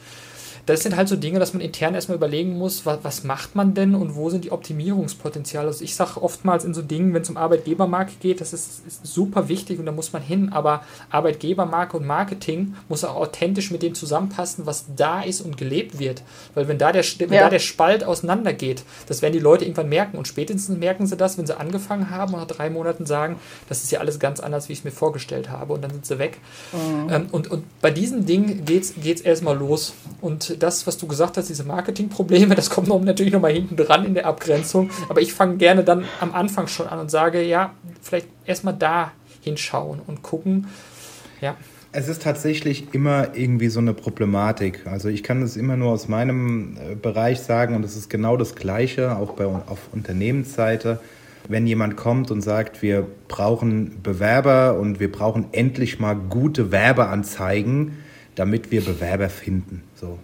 das sind halt so Dinge, dass man intern erstmal überlegen muss, was, was macht man denn und wo sind die Optimierungspotenziale. Also ich sage oftmals in so Dingen, wenn es um Arbeitgebermarke geht, das ist, ist, super wichtig und da muss man hin, aber Arbeitgebermarke und Marketing muss auch authentisch mit dem zusammenpassen, was da ist und gelebt wird. Weil wenn da der, wenn ja. da der Spalt auseinandergeht, das werden die Leute irgendwann merken und spätestens merken sie das, wenn sie angefangen haben und nach drei Monaten sagen, das ist ja alles ganz anders, wie ich es mir vorgestellt habe und dann sind sie weg. Mhm. Ähm, und, und bei diesen Dingen geht es erstmal los. Und das, was du gesagt hast, diese Marketingprobleme, das kommt natürlich nochmal hinten dran in der Abgrenzung. Aber ich fange gerne dann am Anfang schon an und sage, ja, vielleicht erstmal da hinschauen und gucken. Ja. Es ist tatsächlich immer irgendwie so eine Problematik. Also ich kann das immer nur aus meinem äh, Bereich sagen und es ist genau das Gleiche, auch bei, auf Unternehmensseite. Wenn jemand kommt und sagt, wir brauchen Bewerber und wir brauchen endlich mal gute Werbeanzeigen, damit wir Bewerber finden. So.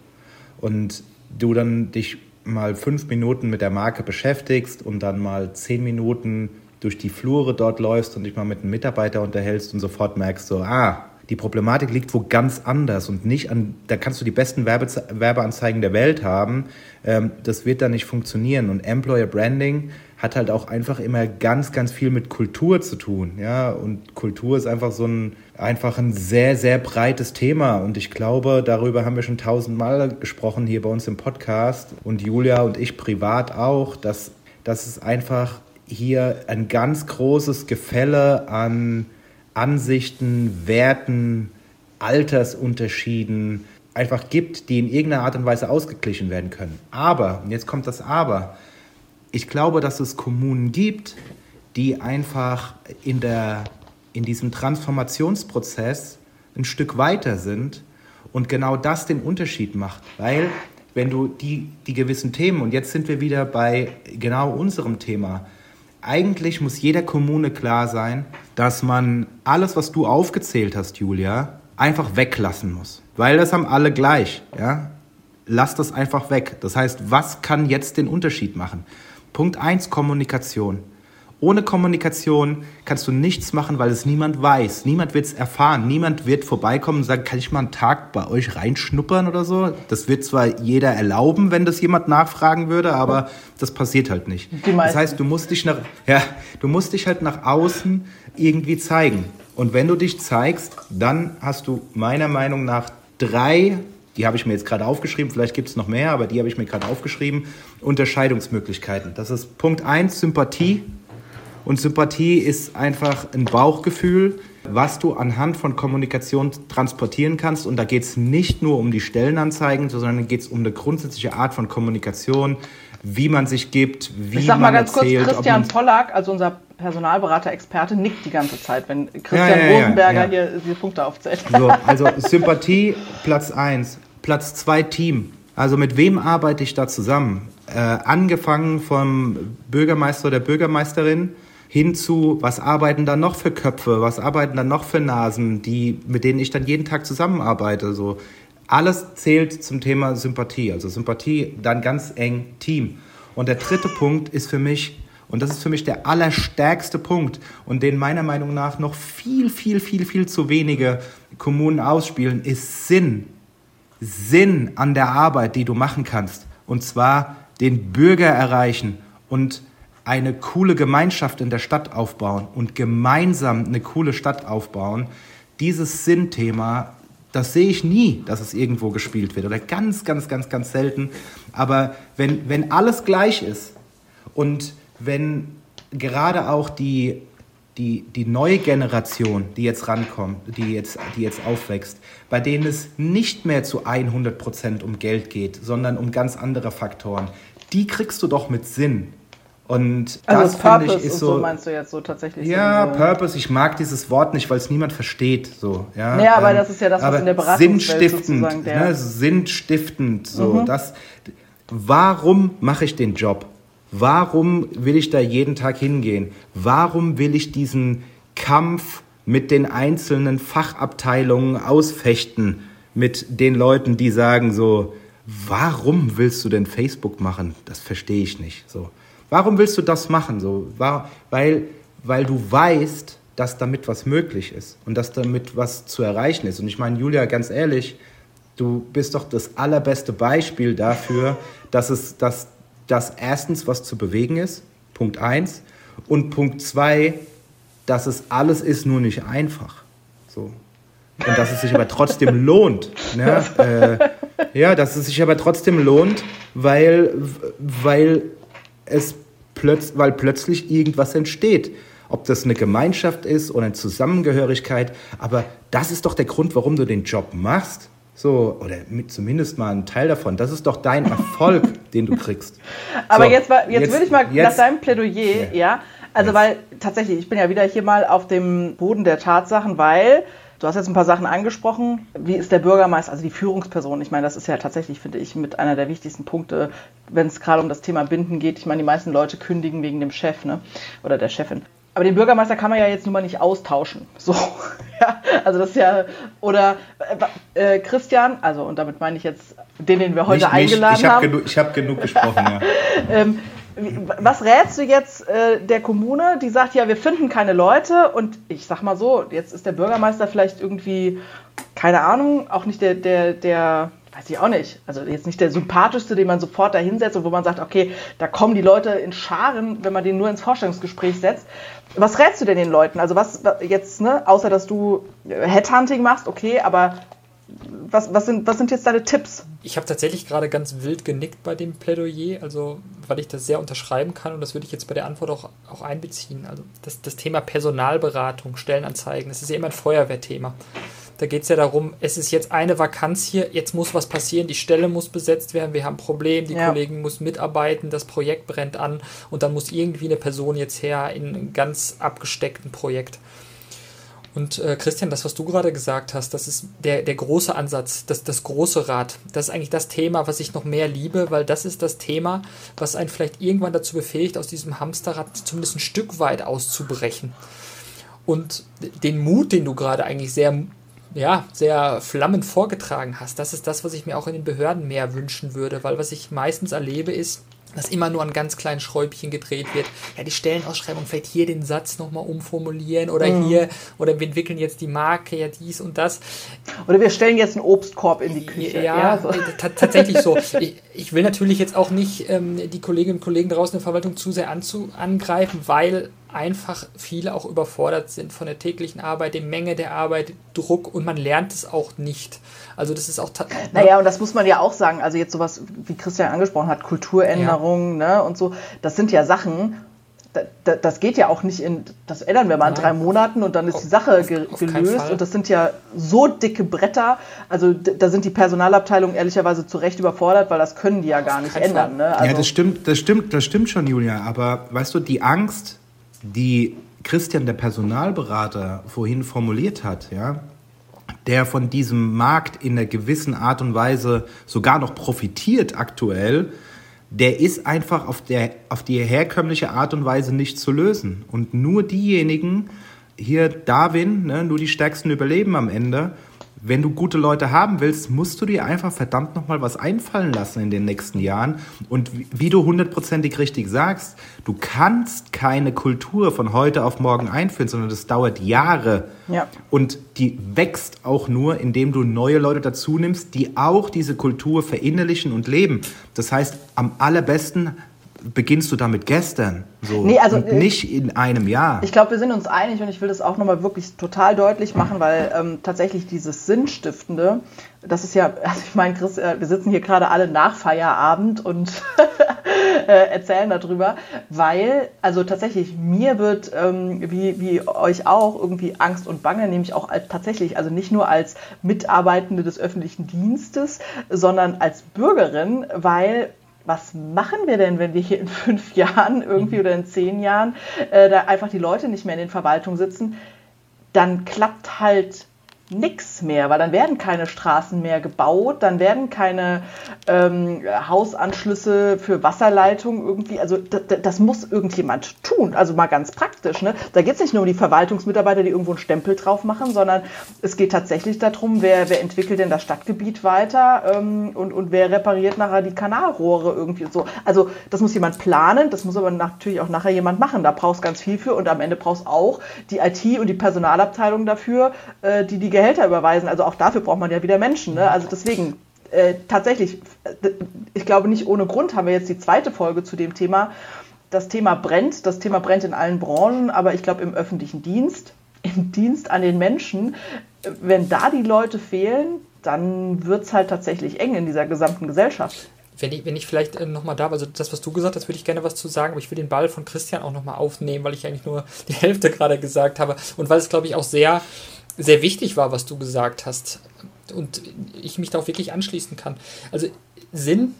Und du dann dich mal fünf Minuten mit der Marke beschäftigst und dann mal zehn Minuten durch die Flure dort läufst und dich mal mit einem Mitarbeiter unterhältst und sofort merkst so, ah, die Problematik liegt wo ganz anders und nicht an, da kannst du die besten Werbe, Werbeanzeigen der Welt haben, ähm, das wird da nicht funktionieren. Und Employer Branding hat halt auch einfach immer ganz, ganz viel mit Kultur zu tun. Ja? Und Kultur ist einfach so ein, einfach ein sehr, sehr breites Thema. Und ich glaube, darüber haben wir schon tausendmal gesprochen hier bei uns im Podcast und Julia und ich privat auch, dass, dass es einfach hier ein ganz großes Gefälle an Ansichten, Werten, Altersunterschieden einfach gibt, die in irgendeiner Art und Weise ausgeglichen werden können. Aber, und jetzt kommt das Aber, ich glaube, dass es Kommunen gibt, die einfach in, der, in diesem Transformationsprozess ein Stück weiter sind und genau das den Unterschied macht. Weil wenn du die, die gewissen Themen, und jetzt sind wir wieder bei genau unserem Thema, eigentlich muss jeder Kommune klar sein, dass man alles, was du aufgezählt hast, Julia, einfach weglassen muss. Weil das haben alle gleich. Ja? Lass das einfach weg. Das heißt, was kann jetzt den Unterschied machen? Punkt 1, Kommunikation. Ohne Kommunikation kannst du nichts machen, weil es niemand weiß. Niemand wird es erfahren. Niemand wird vorbeikommen und sagen, kann ich mal einen Tag bei euch reinschnuppern oder so? Das wird zwar jeder erlauben, wenn das jemand nachfragen würde, aber das passiert halt nicht. Das heißt, du musst dich nach, ja, du musst dich halt nach außen irgendwie zeigen. Und wenn du dich zeigst, dann hast du meiner Meinung nach drei die habe ich mir jetzt gerade aufgeschrieben, vielleicht gibt es noch mehr, aber die habe ich mir gerade aufgeschrieben, Unterscheidungsmöglichkeiten. Das ist Punkt 1, Sympathie. Und Sympathie ist einfach ein Bauchgefühl, was du anhand von Kommunikation transportieren kannst. Und da geht es nicht nur um die Stellenanzeigen, sondern geht es um eine grundsätzliche Art von Kommunikation, wie man sich gibt, wie ich sag mal man ganz erzählt, kurz, Christian Pollack, also unser Personalberater, Experte, nickt die ganze Zeit, wenn Christian ja, ja, Rosenberger ja, hier diese Punkte aufzählt. So, also Sympathie, Platz 1. Platz 2 Team. Also mit wem arbeite ich da zusammen? Äh, angefangen vom Bürgermeister oder Bürgermeisterin hin zu, was arbeiten da noch für Köpfe, was arbeiten da noch für Nasen, die, mit denen ich dann jeden Tag zusammenarbeite. So. Alles zählt zum Thema Sympathie. Also Sympathie, dann ganz eng Team. Und der dritte Punkt ist für mich, und das ist für mich der allerstärkste Punkt und den meiner Meinung nach noch viel, viel, viel, viel zu wenige Kommunen ausspielen, ist Sinn. Sinn an der Arbeit, die du machen kannst. Und zwar den Bürger erreichen und eine coole Gemeinschaft in der Stadt aufbauen und gemeinsam eine coole Stadt aufbauen. Dieses Sinnthema, das sehe ich nie, dass es irgendwo gespielt wird oder ganz, ganz, ganz, ganz selten. Aber wenn, wenn alles gleich ist und wenn gerade auch die die, die neue Generation, die jetzt rankommt, die jetzt, die jetzt aufwächst, bei denen es nicht mehr zu 100 Prozent um Geld geht, sondern um ganz andere Faktoren, die kriegst du doch mit Sinn. Und also das finde ich ist so, so, meinst du jetzt so tatsächlich? Ja, so Purpose. Ich mag dieses Wort nicht, weil es niemand versteht. So, ja. ja, aber ähm, das ist ja das, was in der Beratung sinnstiftend, ne, sinnstiftend. So, mhm. das. Warum mache ich den Job? Warum will ich da jeden Tag hingehen? Warum will ich diesen Kampf mit den einzelnen Fachabteilungen ausfechten? Mit den Leuten, die sagen so, warum willst du denn Facebook machen? Das verstehe ich nicht. So, warum willst du das machen? So, weil, weil du weißt, dass damit was möglich ist und dass damit was zu erreichen ist. Und ich meine, Julia, ganz ehrlich, Du bist doch das allerbeste Beispiel dafür, dass es, dass, dass erstens was zu bewegen ist, Punkt eins, und Punkt zwei, dass es alles ist, nur nicht einfach. So. Und dass es sich aber trotzdem lohnt. Ne? Äh, ja, dass es sich aber trotzdem lohnt, weil, weil es plötz, weil plötzlich irgendwas entsteht. Ob das eine Gemeinschaft ist oder eine Zusammengehörigkeit. Aber das ist doch der Grund, warum du den Job machst. So, oder mit zumindest mal ein Teil davon. Das ist doch dein Erfolg, den du kriegst. Aber so, jetzt, jetzt, jetzt würde ich mal jetzt, nach deinem Plädoyer, ja, ja also weil tatsächlich, ich bin ja wieder hier mal auf dem Boden der Tatsachen, weil du hast jetzt ein paar Sachen angesprochen. Wie ist der Bürgermeister, also die Führungsperson? Ich meine, das ist ja tatsächlich, finde ich, mit einer der wichtigsten Punkte, wenn es gerade um das Thema Binden geht. Ich meine, die meisten Leute kündigen wegen dem Chef ne? oder der Chefin. Aber den Bürgermeister kann man ja jetzt nun mal nicht austauschen. So, ja, also das ist ja, oder äh, äh, Christian, also und damit meine ich jetzt den, den wir heute nicht, eingeladen nicht. Ich hab haben. Genug, ich habe genug gesprochen, ja. ähm, was rätst du jetzt äh, der Kommune, die sagt, ja, wir finden keine Leute und ich sag mal so, jetzt ist der Bürgermeister vielleicht irgendwie, keine Ahnung, auch nicht der, der, der, weiß ich auch nicht, also jetzt nicht der sympathischste, den man sofort da hinsetzt und wo man sagt, okay, da kommen die Leute in Scharen, wenn man den nur ins Vorstellungsgespräch setzt. Was rätst du denn den Leuten? Also was jetzt, ne, außer dass du Headhunting machst, okay, aber was, was, sind, was sind jetzt deine Tipps? Ich habe tatsächlich gerade ganz wild genickt bei dem Plädoyer, also weil ich das sehr unterschreiben kann und das würde ich jetzt bei der Antwort auch, auch einbeziehen. Also das, das Thema Personalberatung, Stellenanzeigen, das ist ja immer ein Feuerwehrthema. Da geht es ja darum, es ist jetzt eine Vakanz hier, jetzt muss was passieren, die Stelle muss besetzt werden, wir haben ein Problem, die ja. Kollegin muss mitarbeiten, das Projekt brennt an und dann muss irgendwie eine Person jetzt her in einem ganz abgesteckten Projekt. Und äh, Christian, das, was du gerade gesagt hast, das ist der, der große Ansatz, das, das große Rad. Das ist eigentlich das Thema, was ich noch mehr liebe, weil das ist das Thema, was einen vielleicht irgendwann dazu befähigt, aus diesem Hamsterrad zumindest ein Stück weit auszubrechen. Und den Mut, den du gerade eigentlich sehr, ja, sehr flammend vorgetragen hast, das ist das, was ich mir auch in den Behörden mehr wünschen würde, weil was ich meistens erlebe, ist, dass immer nur an ganz kleinen Schräubchen gedreht wird. Ja, die Stellenausschreibung vielleicht hier den Satz nochmal umformulieren oder mhm. hier, oder wir entwickeln jetzt die Marke, ja dies und das. Oder wir stellen jetzt einen Obstkorb in die Küche. Ja, ja so. tatsächlich so. Ich, ich, will natürlich jetzt auch nicht ähm, die Kolleginnen und Kollegen draußen in der Verwaltung zu sehr anzu, angreifen, weil einfach viele auch überfordert sind von der täglichen Arbeit, der Menge der Arbeit, Druck und man lernt es auch nicht. Also das ist auch. Naja, und das muss man ja auch sagen. Also jetzt sowas, wie Christian angesprochen hat, Kulturänderungen ja. ne, und so, das sind ja Sachen, das geht ja auch nicht in, das ändern wir mal in drei Monaten und dann ist die Sache ge gelöst. Und das sind ja so dicke Bretter. Also da sind die Personalabteilungen ehrlicherweise zu Recht überfordert, weil das können die ja gar nicht ändern. Ne? Also ja, das stimmt, das stimmt, das stimmt schon, Julia. Aber weißt du, die Angst, die Christian, der Personalberater, vorhin formuliert hat, ja, der von diesem Markt in einer gewissen Art und Weise sogar noch profitiert aktuell, der ist einfach auf, der, auf die herkömmliche Art und Weise nicht zu lösen. Und nur diejenigen, hier Darwin, ne, nur die Stärksten überleben am Ende wenn du gute Leute haben willst, musst du dir einfach verdammt nochmal was einfallen lassen in den nächsten Jahren. Und wie du hundertprozentig richtig sagst, du kannst keine Kultur von heute auf morgen einführen, sondern das dauert Jahre. Ja. Und die wächst auch nur, indem du neue Leute dazu nimmst, die auch diese Kultur verinnerlichen und leben. Das heißt, am allerbesten beginnst du damit gestern. So, nee, also, und nicht in einem Jahr. Ich glaube, wir sind uns einig und ich will das auch nochmal wirklich total deutlich machen, weil ähm, tatsächlich dieses Sinnstiftende, das ist ja, also ich meine, Chris, äh, wir sitzen hier gerade alle nach Feierabend und äh, erzählen darüber, weil, also tatsächlich, mir wird, ähm, wie, wie euch auch, irgendwie Angst und Bange, nämlich auch als, tatsächlich, also nicht nur als Mitarbeitende des öffentlichen Dienstes, sondern als Bürgerin, weil was machen wir denn, wenn wir hier in fünf Jahren irgendwie mhm. oder in zehn Jahren äh, da einfach die Leute nicht mehr in den Verwaltungen sitzen? Dann klappt halt nichts mehr, weil dann werden keine Straßen mehr gebaut, dann werden keine ähm, Hausanschlüsse für Wasserleitungen irgendwie, also das muss irgendjemand tun, also mal ganz praktisch. Ne? Da geht es nicht nur um die Verwaltungsmitarbeiter, die irgendwo einen Stempel drauf machen, sondern es geht tatsächlich darum, wer, wer entwickelt denn das Stadtgebiet weiter ähm, und, und wer repariert nachher die Kanalrohre irgendwie und so. Also das muss jemand planen, das muss aber natürlich auch nachher jemand machen, da brauchst ganz viel für und am Ende brauchst auch die IT und die Personalabteilung dafür, äh, die die Gehälter überweisen. Also auch dafür braucht man ja wieder Menschen. Ne? Also deswegen, äh, tatsächlich, äh, ich glaube nicht ohne Grund haben wir jetzt die zweite Folge zu dem Thema. Das Thema brennt, das Thema brennt in allen Branchen, aber ich glaube im öffentlichen Dienst, im Dienst an den Menschen, wenn da die Leute fehlen, dann wird es halt tatsächlich eng in dieser gesamten Gesellschaft. Wenn ich, wenn ich vielleicht äh, nochmal da, also das, was du gesagt hast, würde ich gerne was zu sagen, aber ich will den Ball von Christian auch nochmal aufnehmen, weil ich eigentlich nur die Hälfte gerade gesagt habe und weil es, glaube ich, auch sehr, sehr wichtig war, was du gesagt hast und ich mich da auch wirklich anschließen kann. Also Sinn,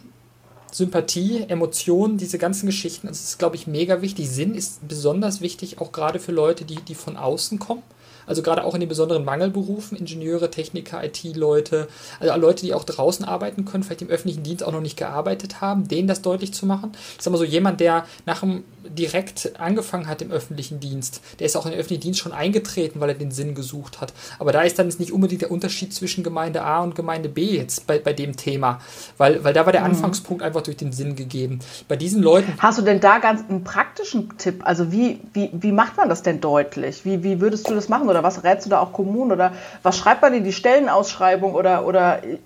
Sympathie, Emotionen, diese ganzen Geschichten, das ist, glaube ich, mega wichtig. Sinn ist besonders wichtig, auch gerade für Leute, die, die von außen kommen. Also gerade auch in den besonderen Mangelberufen, Ingenieure, Techniker, IT-Leute, also Leute, die auch draußen arbeiten können, vielleicht im öffentlichen Dienst auch noch nicht gearbeitet haben, denen das deutlich zu machen. Ich sag mal so, jemand, der nach dem direkt angefangen hat im öffentlichen Dienst, der ist auch in den öffentlichen Dienst schon eingetreten, weil er den Sinn gesucht hat. Aber da ist dann nicht unbedingt der Unterschied zwischen Gemeinde A und Gemeinde B jetzt bei, bei dem Thema, weil, weil da war der mhm. Anfangspunkt einfach durch den Sinn gegeben. Bei diesen Leuten. Hast du denn da ganz einen praktischen Tipp? Also wie, wie, wie macht man das denn deutlich? Wie, wie würdest du das machen? Oder was rätst du da auch Kommunen? Oder was schreibt man in die Stellenausschreibung? Oder, oder äh,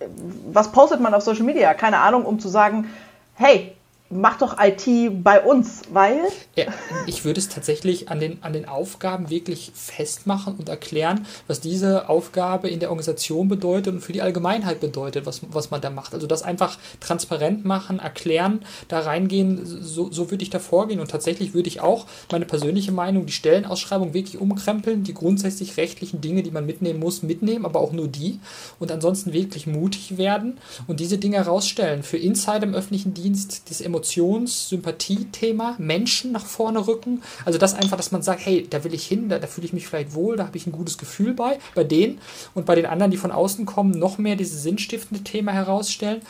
was postet man auf Social Media? Keine Ahnung, um zu sagen, hey, mach doch IT bei uns, weil. Ja, ich würde es tatsächlich an den, an den Aufgaben wirklich festmachen und erklären, was diese Aufgabe in der Organisation bedeutet und für die Allgemeinheit bedeutet, was, was man da macht. Also das einfach transparent machen, erklären, da reingehen, so, so würde ich da vorgehen. Und tatsächlich würde ich auch meine persönliche Meinung, die Stellenausschreibung wirklich umkrempeln, die grundsätzlich rechtlichen Dinge, die man mitnehmen muss, mitnehmen, aber auch nur die. Und ansonsten wirklich mutig werden und diese Dinge herausstellen. Für Insider im öffentlichen Dienst, das Emotionen Emotions-, Sympathie-Thema, Menschen nach vorne rücken. Also das einfach, dass man sagt, hey, da will ich hin, da, da fühle ich mich vielleicht wohl, da habe ich ein gutes Gefühl bei, bei denen. Und bei den anderen, die von außen kommen, noch mehr dieses sinnstiftende Thema herausstellen.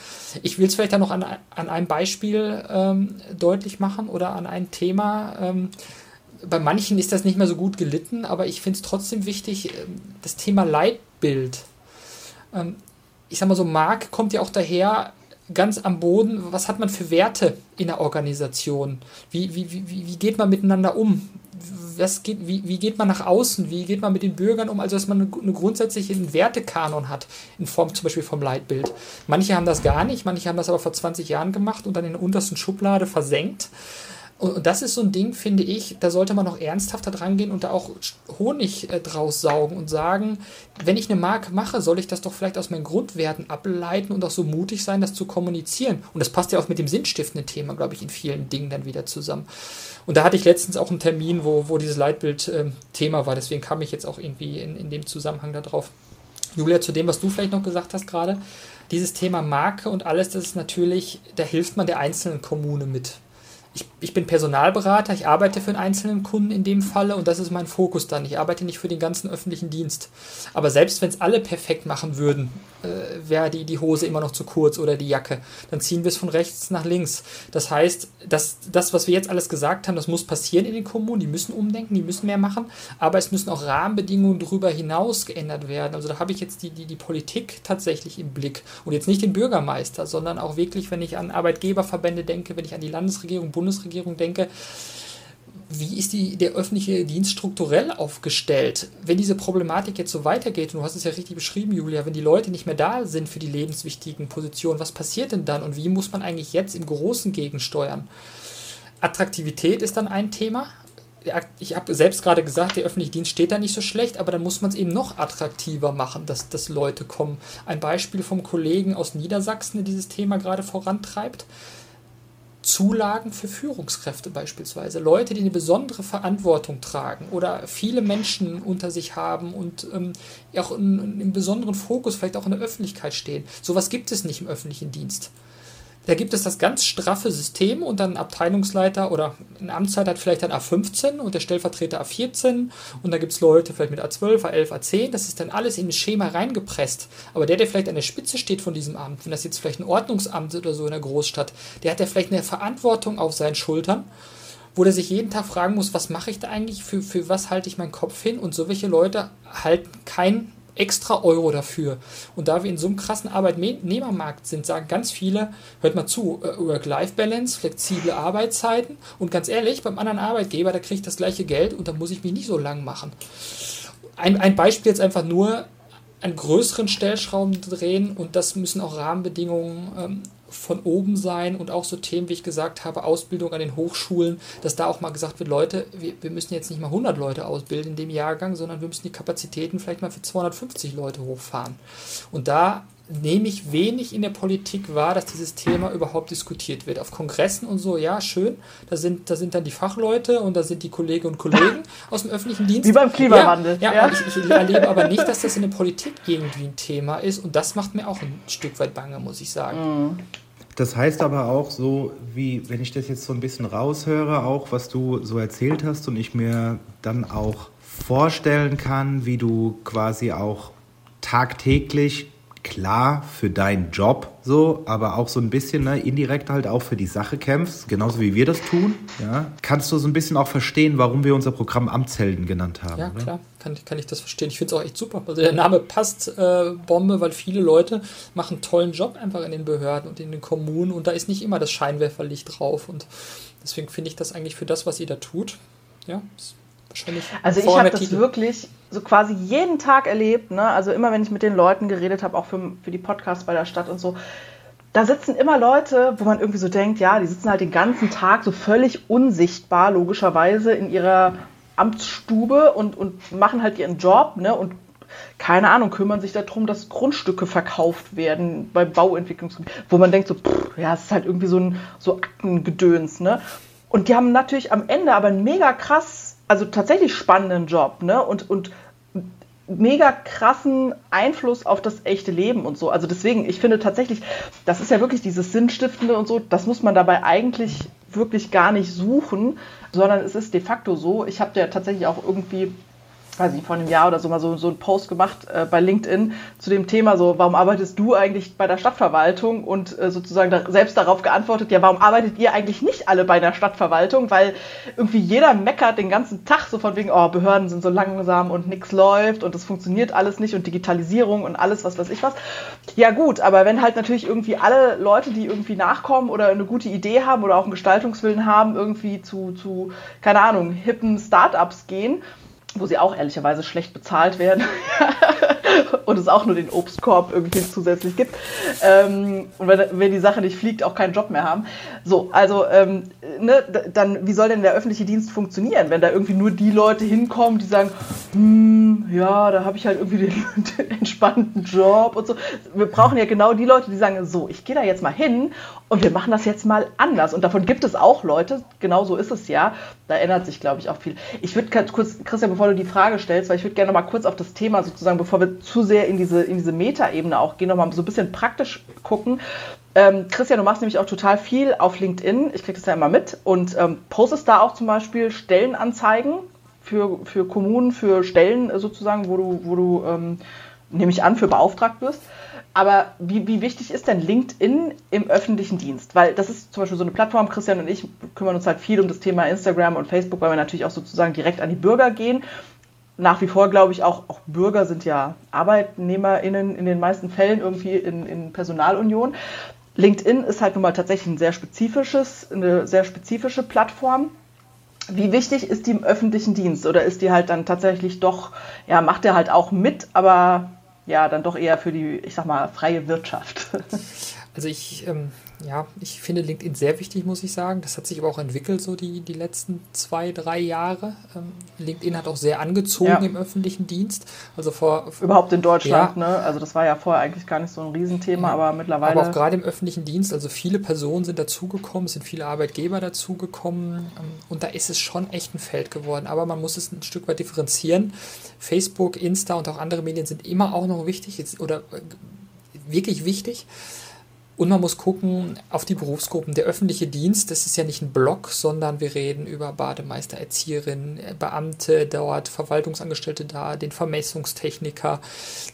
Ich will es vielleicht dann noch an, an einem Beispiel ähm, deutlich machen oder an ein Thema. Ähm, bei manchen ist das nicht mehr so gut gelitten, aber ich finde es trotzdem wichtig, ähm, das Thema Leitbild. Ähm, ich sag mal so, Mark kommt ja auch daher, ganz am Boden, was hat man für Werte in der Organisation? Wie, wie, wie, wie geht man miteinander um? Was geht, wie, wie geht man nach außen? Wie geht man mit den Bürgern um? Also, dass man eine, eine grundsätzliche Wertekanon hat, in Form zum Beispiel vom Leitbild. Manche haben das gar nicht, manche haben das aber vor 20 Jahren gemacht und dann in der untersten Schublade versenkt. Und das ist so ein Ding, finde ich, da sollte man noch ernsthafter dran gehen und da auch Honig äh, draus saugen und sagen, wenn ich eine Marke mache, soll ich das doch vielleicht aus meinen Grundwerten ableiten und auch so mutig sein, das zu kommunizieren. Und das passt ja auch mit dem sinnstiftenden Thema, glaube ich, in vielen Dingen dann wieder zusammen. Und da hatte ich letztens auch einen Termin, wo, wo dieses Leitbild äh, war. Deswegen kam ich jetzt auch irgendwie in, in dem Zusammenhang darauf. Julia, zu dem, was du vielleicht noch gesagt hast gerade, dieses Thema Marke und alles, das ist natürlich, da hilft man der einzelnen Kommune mit ich, ich bin Personalberater, ich arbeite für einen einzelnen Kunden in dem Falle und das ist mein Fokus dann. Ich arbeite nicht für den ganzen öffentlichen Dienst. Aber selbst wenn es alle perfekt machen würden, äh, wäre die, die Hose immer noch zu kurz oder die Jacke. Dann ziehen wir es von rechts nach links. Das heißt, dass das, was wir jetzt alles gesagt haben, das muss passieren in den Kommunen. Die müssen umdenken, die müssen mehr machen, aber es müssen auch Rahmenbedingungen darüber hinaus geändert werden. Also da habe ich jetzt die, die, die Politik tatsächlich im Blick und jetzt nicht den Bürgermeister, sondern auch wirklich, wenn ich an Arbeitgeberverbände denke, wenn ich an die Landesregierung, Bundesregierung denke, wie ist die, der öffentliche Dienst strukturell aufgestellt? Wenn diese Problematik jetzt so weitergeht, und du hast es ja richtig beschrieben, Julia, wenn die Leute nicht mehr da sind für die lebenswichtigen Positionen, was passiert denn dann und wie muss man eigentlich jetzt im Großen gegensteuern? Attraktivität ist dann ein Thema. Ich habe selbst gerade gesagt, der öffentliche Dienst steht da nicht so schlecht, aber dann muss man es eben noch attraktiver machen, dass, dass Leute kommen. Ein Beispiel vom Kollegen aus Niedersachsen, der dieses Thema gerade vorantreibt Zulagen für Führungskräfte beispielsweise. Leute, die eine besondere Verantwortung tragen oder viele Menschen unter sich haben und ähm, auch in, in besonderen Fokus vielleicht auch in der Öffentlichkeit stehen. Sowas gibt es nicht im öffentlichen Dienst. Da gibt es das ganz straffe System und dann ein Abteilungsleiter oder ein Amtsleiter hat vielleicht dann A15 und der Stellvertreter A14 und da gibt es Leute vielleicht mit A12, A11, A10. Das ist dann alles in ein Schema reingepresst. Aber der, der vielleicht an der Spitze steht von diesem Amt, wenn das jetzt vielleicht ein Ordnungsamt oder so in der Großstadt, der hat ja vielleicht eine Verantwortung auf seinen Schultern wo der sich jeden Tag fragen muss, was mache ich da eigentlich, für, für was halte ich meinen Kopf hin? Und so welche Leute halten kein extra Euro dafür. Und da wir in so einem krassen Arbeitnehmermarkt sind, sagen ganz viele, hört mal zu, äh, Work-Life-Balance, flexible Arbeitszeiten und ganz ehrlich, beim anderen Arbeitgeber, da kriege ich das gleiche Geld und da muss ich mich nicht so lang machen. Ein, ein Beispiel jetzt einfach nur, an größeren Stellschrauben drehen und das müssen auch Rahmenbedingungen ähm, von oben sein und auch so Themen, wie ich gesagt habe, Ausbildung an den Hochschulen, dass da auch mal gesagt wird, Leute, wir, wir müssen jetzt nicht mal 100 Leute ausbilden in dem Jahrgang, sondern wir müssen die Kapazitäten vielleicht mal für 250 Leute hochfahren. Und da nehme ich wenig in der Politik wahr, dass dieses Thema überhaupt diskutiert wird. Auf Kongressen und so, ja, schön. Da sind, da sind dann die Fachleute und da sind die Kolleginnen und Kollegen aus dem öffentlichen Dienst. Wie beim Klimawandel. Ja, ja, ja. Ich, ich, erlebe aber nicht, dass das in der Politik irgendwie ein Thema ist und das macht mir auch ein Stück weit bange, muss ich sagen. Mhm. Das heißt aber auch so, wie wenn ich das jetzt so ein bisschen raushöre, auch was du so erzählt hast und ich mir dann auch vorstellen kann, wie du quasi auch tagtäglich klar für deinen Job so, aber auch so ein bisschen ne, indirekt halt auch für die Sache kämpfst, genauso wie wir das tun, ja, kannst du so ein bisschen auch verstehen, warum wir unser Programm Amtshelden genannt haben. Ja, oder? klar, kann, kann ich das verstehen. Ich finde es auch echt super. Also der Name passt äh, Bombe, weil viele Leute machen einen tollen Job einfach in den Behörden und in den Kommunen und da ist nicht immer das Scheinwerferlicht drauf und deswegen finde ich das eigentlich für das, was ihr da tut, ja, ist wahrscheinlich. Also ich habe das wirklich so quasi jeden Tag erlebt, ne? Also immer wenn ich mit den Leuten geredet habe, auch für, für die Podcasts bei der Stadt und so, da sitzen immer Leute, wo man irgendwie so denkt, ja, die sitzen halt den ganzen Tag so völlig unsichtbar, logischerweise, in ihrer Amtsstube und, und machen halt ihren Job, ne? Und keine Ahnung, kümmern sich darum, dass Grundstücke verkauft werden bei Bauentwicklungsgebieten, wo man denkt so, pff, ja, es ist halt irgendwie so ein so Aktengedöns, ne? Und die haben natürlich am Ende aber einen mega krass also tatsächlich spannenden Job, ne? Und, und mega krassen Einfluss auf das echte Leben und so. Also deswegen, ich finde tatsächlich, das ist ja wirklich dieses Sinnstiftende und so, das muss man dabei eigentlich wirklich gar nicht suchen, sondern es ist de facto so. Ich habe ja tatsächlich auch irgendwie weiß ich, vor einem Jahr oder so mal so, so einen Post gemacht äh, bei LinkedIn zu dem Thema so, warum arbeitest du eigentlich bei der Stadtverwaltung und äh, sozusagen da, selbst darauf geantwortet, ja, warum arbeitet ihr eigentlich nicht alle bei der Stadtverwaltung? Weil irgendwie jeder meckert den ganzen Tag so von wegen, oh, Behörden sind so langsam und nichts läuft und das funktioniert alles nicht und Digitalisierung und alles, was weiß ich was. Ja gut, aber wenn halt natürlich irgendwie alle Leute, die irgendwie nachkommen oder eine gute Idee haben oder auch einen Gestaltungswillen haben, irgendwie zu, zu keine Ahnung, hippen Startups gehen, wo sie auch ehrlicherweise schlecht bezahlt werden und es auch nur den Obstkorb irgendwie zusätzlich gibt. Ähm, und wenn, wenn, die Sache nicht fliegt, auch keinen Job mehr haben. So, also ähm, ne, dann, wie soll denn der öffentliche Dienst funktionieren, wenn da irgendwie nur die Leute hinkommen, die sagen, hm, ja, da habe ich halt irgendwie den, den, entspannten Job und so. Wir brauchen ja genau die Leute, die sagen, so, ich gehe da jetzt mal hin und wir machen das jetzt mal anders. Und davon gibt es auch Leute, genau so ist es ja. Da ändert sich, glaube ich, auch viel. Ich würde kurz, Christian, bevor du die Frage stellst, weil ich würde gerne noch mal kurz auf das Thema sozusagen, bevor wir zu sehr in diese, in diese Metaebene auch gehen, noch mal so ein bisschen praktisch gucken. Ähm, Christian, du machst nämlich auch total viel auf LinkedIn. Ich kriege das ja immer mit und ähm, postest da auch zum Beispiel Stellenanzeigen für, für Kommunen, für Stellen sozusagen, wo du, wo du ähm, nehme ich an, für beauftragt wirst. Aber wie, wie wichtig ist denn LinkedIn im öffentlichen Dienst? Weil das ist zum Beispiel so eine Plattform, Christian und ich kümmern uns halt viel um das Thema Instagram und Facebook, weil wir natürlich auch sozusagen direkt an die Bürger gehen. Nach wie vor glaube ich auch, auch Bürger sind ja ArbeitnehmerInnen in den meisten Fällen irgendwie in, in Personalunion. LinkedIn ist halt nun mal tatsächlich ein sehr spezifisches, eine sehr spezifische Plattform. Wie wichtig ist die im öffentlichen Dienst oder ist die halt dann tatsächlich doch, ja, macht der halt auch mit, aber ja, dann doch eher für die, ich sag mal, freie Wirtschaft. Also ich, ähm, ja, ich finde LinkedIn sehr wichtig, muss ich sagen. Das hat sich aber auch entwickelt, so die, die letzten zwei, drei Jahre. Ähm, LinkedIn hat auch sehr angezogen ja. im öffentlichen Dienst. Also vor, Überhaupt in Deutschland, ja. ne? Also das war ja vorher eigentlich gar nicht so ein Riesenthema, ja. aber mittlerweile. Aber auch gerade im öffentlichen Dienst, also viele Personen sind dazugekommen, es sind viele Arbeitgeber dazugekommen ähm, und da ist es schon echt ein Feld geworden. Aber man muss es ein Stück weit differenzieren. Facebook, Insta und auch andere Medien sind immer auch noch wichtig oder äh, wirklich wichtig. Und man muss gucken auf die Berufsgruppen. Der öffentliche Dienst, das ist ja nicht ein Block, sondern wir reden über Bademeister, Erzieherinnen, Beamte dort, Verwaltungsangestellte da, den Vermessungstechniker,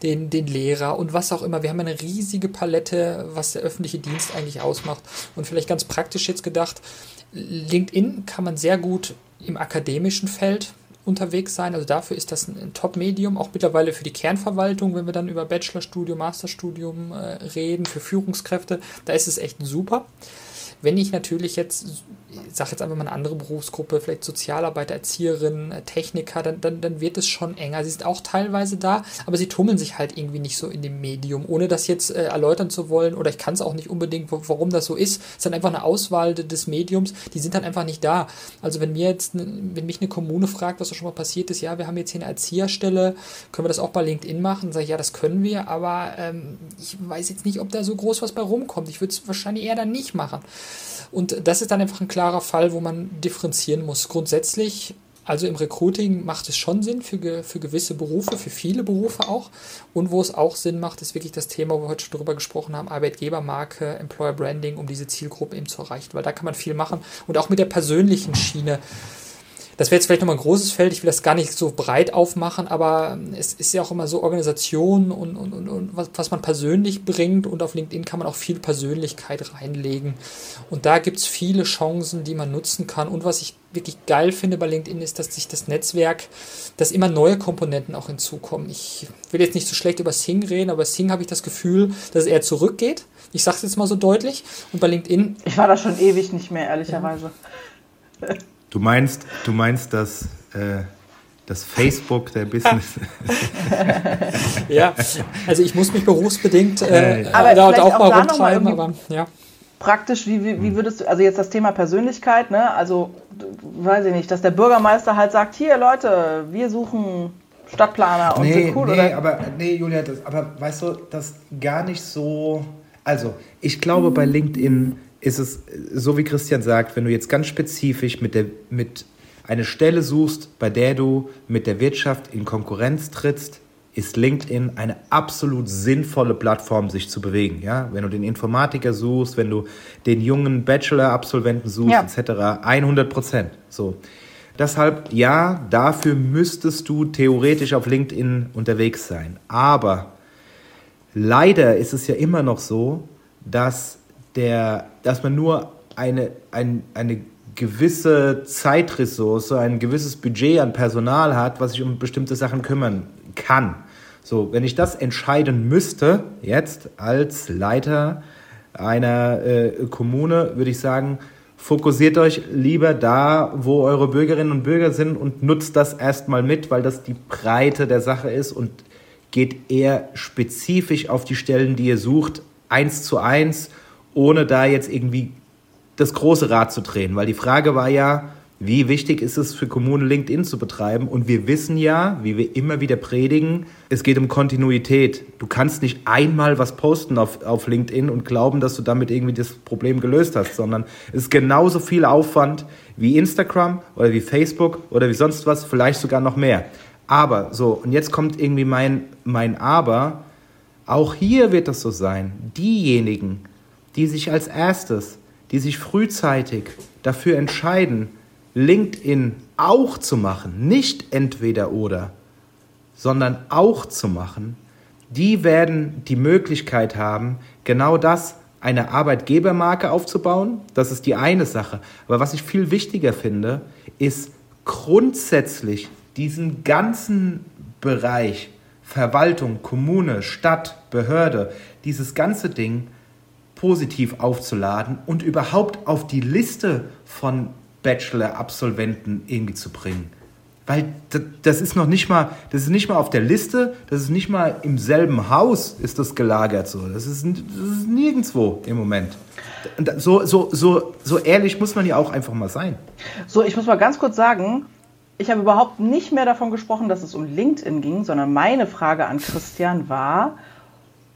den, den Lehrer und was auch immer. Wir haben eine riesige Palette, was der öffentliche Dienst eigentlich ausmacht. Und vielleicht ganz praktisch jetzt gedacht, LinkedIn kann man sehr gut im akademischen Feld unterwegs sein. Also dafür ist das ein Top-Medium, auch mittlerweile für die Kernverwaltung, wenn wir dann über Bachelorstudium, Masterstudium äh, reden, für Führungskräfte, da ist es echt super. Wenn ich natürlich jetzt ich sage jetzt einfach mal eine andere Berufsgruppe, vielleicht Sozialarbeiter, Erzieherinnen, äh, Techniker, dann, dann, dann wird es schon enger. Sie sind auch teilweise da, aber sie tummeln sich halt irgendwie nicht so in dem Medium, ohne das jetzt äh, erläutern zu wollen, oder ich kann es auch nicht unbedingt, warum das so ist. Es ist dann einfach eine Auswahl des Mediums, die sind dann einfach nicht da. Also wenn mir jetzt, wenn mich eine Kommune fragt, was da schon mal passiert ist, ja, wir haben jetzt hier eine Erzieherstelle, können wir das auch bei LinkedIn machen? Dann sage ich, ja, das können wir, aber ähm, ich weiß jetzt nicht, ob da so groß was bei rumkommt. Ich würde es wahrscheinlich eher dann nicht machen. Und das ist dann einfach ein klarer Fall, wo man differenzieren muss. Grundsätzlich, also im Recruiting macht es schon Sinn für, für gewisse Berufe, für viele Berufe auch. Und wo es auch Sinn macht, ist wirklich das Thema, wo wir heute schon drüber gesprochen haben, Arbeitgebermarke, Employer Branding, um diese Zielgruppe eben zu erreichen. Weil da kann man viel machen. Und auch mit der persönlichen Schiene das wäre jetzt vielleicht nochmal ein großes Feld, ich will das gar nicht so breit aufmachen, aber es ist ja auch immer so Organisation und, und, und, und was, was man persönlich bringt und auf LinkedIn kann man auch viel Persönlichkeit reinlegen. Und da gibt es viele Chancen, die man nutzen kann. Und was ich wirklich geil finde bei LinkedIn ist, dass sich das Netzwerk, dass immer neue Komponenten auch hinzukommen. Ich will jetzt nicht so schlecht über Sing reden, aber Sing habe ich das Gefühl, dass es eher zurückgeht. Ich sage es jetzt mal so deutlich. Und bei LinkedIn. Ich war da schon ewig nicht mehr, ehrlicherweise. Ja. Du meinst, du meinst, dass äh, das Facebook der Business. ja, also ich muss mich berufsbedingt äh, aber dort auch, auch mal rumtreiben, aber ja. Praktisch, wie, wie, wie, würdest du, also jetzt das Thema Persönlichkeit, ne? Also, weiß ich nicht, dass der Bürgermeister halt sagt, hier Leute, wir suchen Stadtplaner und nee, sind cool, nee, oder? aber nee, Julia, das, aber weißt du, das gar nicht so. Also, ich glaube, bei LinkedIn ist es so, wie Christian sagt, wenn du jetzt ganz spezifisch mit, der, mit eine Stelle suchst, bei der du mit der Wirtschaft in Konkurrenz trittst, ist LinkedIn eine absolut sinnvolle Plattform, sich zu bewegen. Ja? Wenn du den Informatiker suchst, wenn du den jungen Bachelor-Absolventen suchst, ja. etc., 100 Prozent. So. Deshalb, ja, dafür müsstest du theoretisch auf LinkedIn unterwegs sein. Aber leider ist es ja immer noch so, dass der, dass man nur eine, ein, eine gewisse Zeitressource, ein gewisses Budget an Personal hat, was sich um bestimmte Sachen kümmern kann. So, wenn ich das entscheiden müsste, jetzt als Leiter einer äh, Kommune, würde ich sagen, fokussiert euch lieber da, wo eure Bürgerinnen und Bürger sind und nutzt das erstmal mit, weil das die Breite der Sache ist und geht eher spezifisch auf die Stellen, die ihr sucht, eins zu eins ohne da jetzt irgendwie das große Rad zu drehen. Weil die Frage war ja, wie wichtig ist es für Kommunen, LinkedIn zu betreiben? Und wir wissen ja, wie wir immer wieder predigen, es geht um Kontinuität. Du kannst nicht einmal was posten auf, auf LinkedIn und glauben, dass du damit irgendwie das Problem gelöst hast, sondern es ist genauso viel Aufwand wie Instagram oder wie Facebook oder wie sonst was, vielleicht sogar noch mehr. Aber so, und jetzt kommt irgendwie mein, mein Aber. Auch hier wird das so sein. Diejenigen, die sich als erstes, die sich frühzeitig dafür entscheiden, LinkedIn auch zu machen, nicht entweder oder, sondern auch zu machen, die werden die Möglichkeit haben, genau das, eine Arbeitgebermarke aufzubauen. Das ist die eine Sache. Aber was ich viel wichtiger finde, ist grundsätzlich diesen ganzen Bereich Verwaltung, Kommune, Stadt, Behörde, dieses ganze Ding positiv aufzuladen und überhaupt auf die Liste von Bachelor-Absolventen irgendwie zu bringen. Weil das ist noch nicht mal, das ist nicht mal auf der Liste, das ist nicht mal im selben Haus ist das gelagert so. Das ist, das ist nirgendwo im Moment. So, so, so, so ehrlich muss man ja auch einfach mal sein. So, ich muss mal ganz kurz sagen, ich habe überhaupt nicht mehr davon gesprochen, dass es um LinkedIn ging, sondern meine Frage an Christian war,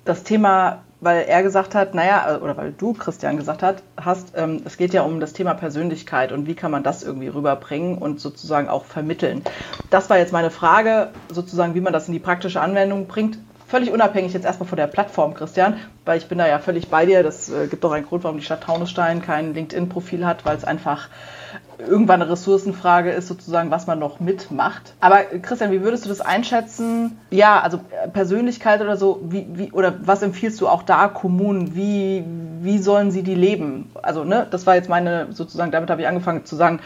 das Thema weil er gesagt hat, naja, oder weil du, Christian, gesagt hat, hast, ähm, es geht ja um das Thema Persönlichkeit und wie kann man das irgendwie rüberbringen und sozusagen auch vermitteln. Das war jetzt meine Frage, sozusagen, wie man das in die praktische Anwendung bringt. Völlig unabhängig jetzt erstmal von der Plattform, Christian, weil ich bin da ja völlig bei dir. Das äh, gibt doch einen Grund, warum die Stadt Taunusstein kein LinkedIn-Profil hat, weil es einfach irgendwann eine Ressourcenfrage ist, sozusagen, was man noch mitmacht. Aber Christian, wie würdest du das einschätzen? Ja, also Persönlichkeit oder so, wie, wie, oder was empfiehlst du auch da Kommunen? Wie, wie sollen sie die leben? Also, ne, das war jetzt meine, sozusagen, damit habe ich angefangen zu sagen,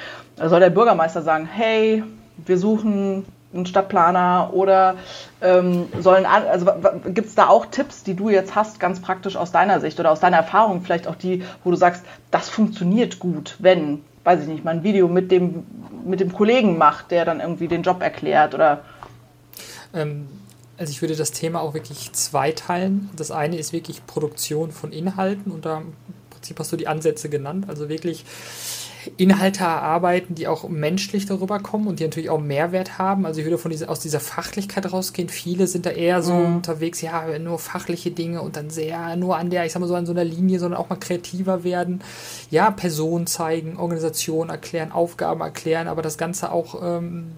soll der Bürgermeister sagen, hey, wir suchen einen Stadtplaner oder ähm, sollen, also gibt es da auch Tipps, die du jetzt hast, ganz praktisch aus deiner Sicht oder aus deiner Erfahrung, vielleicht auch die, wo du sagst, das funktioniert gut, wenn weiß ich nicht, mal ein Video mit dem, mit dem Kollegen macht, der dann irgendwie den Job erklärt oder. Ähm, also ich würde das Thema auch wirklich zweiteilen. Das eine ist wirklich Produktion von Inhalten und da im Prinzip hast du die Ansätze genannt. Also wirklich Inhalte erarbeiten, die auch menschlich darüber kommen und die natürlich auch Mehrwert haben. Also ich würde von dieser, aus dieser Fachlichkeit rausgehen. Viele sind da eher so mhm. unterwegs, ja, nur fachliche Dinge und dann sehr nur an der, ich sag mal so an so einer Linie, sondern auch mal kreativer werden. Ja, Personen zeigen, Organisationen erklären, Aufgaben erklären, aber das Ganze auch ähm,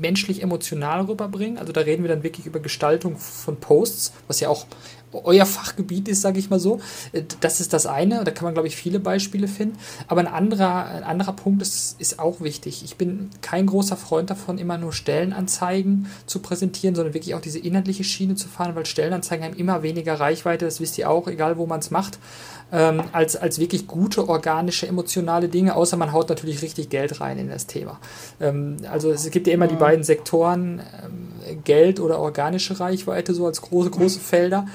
menschlich emotional rüberbringen. Also da reden wir dann wirklich über Gestaltung von Posts, was ja auch euer Fachgebiet ist, sage ich mal so. Äh, das ist das eine, da kann man, glaube ich, viele Beispiele finden. Aber ein anderer, ein anderer Punkt ist, ist auch wichtig. Ich bin kein großer Freund davon, immer nur Stellenanzeigen zu präsentieren, sondern wirklich auch diese inhaltliche Schiene zu fahren, weil Stellenanzeigen haben immer weniger Reichweite, das wisst ihr auch, egal wo man es macht, ähm, als, als wirklich gute, organische, emotionale Dinge, außer man haut natürlich richtig Geld rein in das Thema. Ähm, also es gibt ja immer die mhm. beiden Sektoren, ähm, Geld oder organische Reichweite, so als große, große Felder.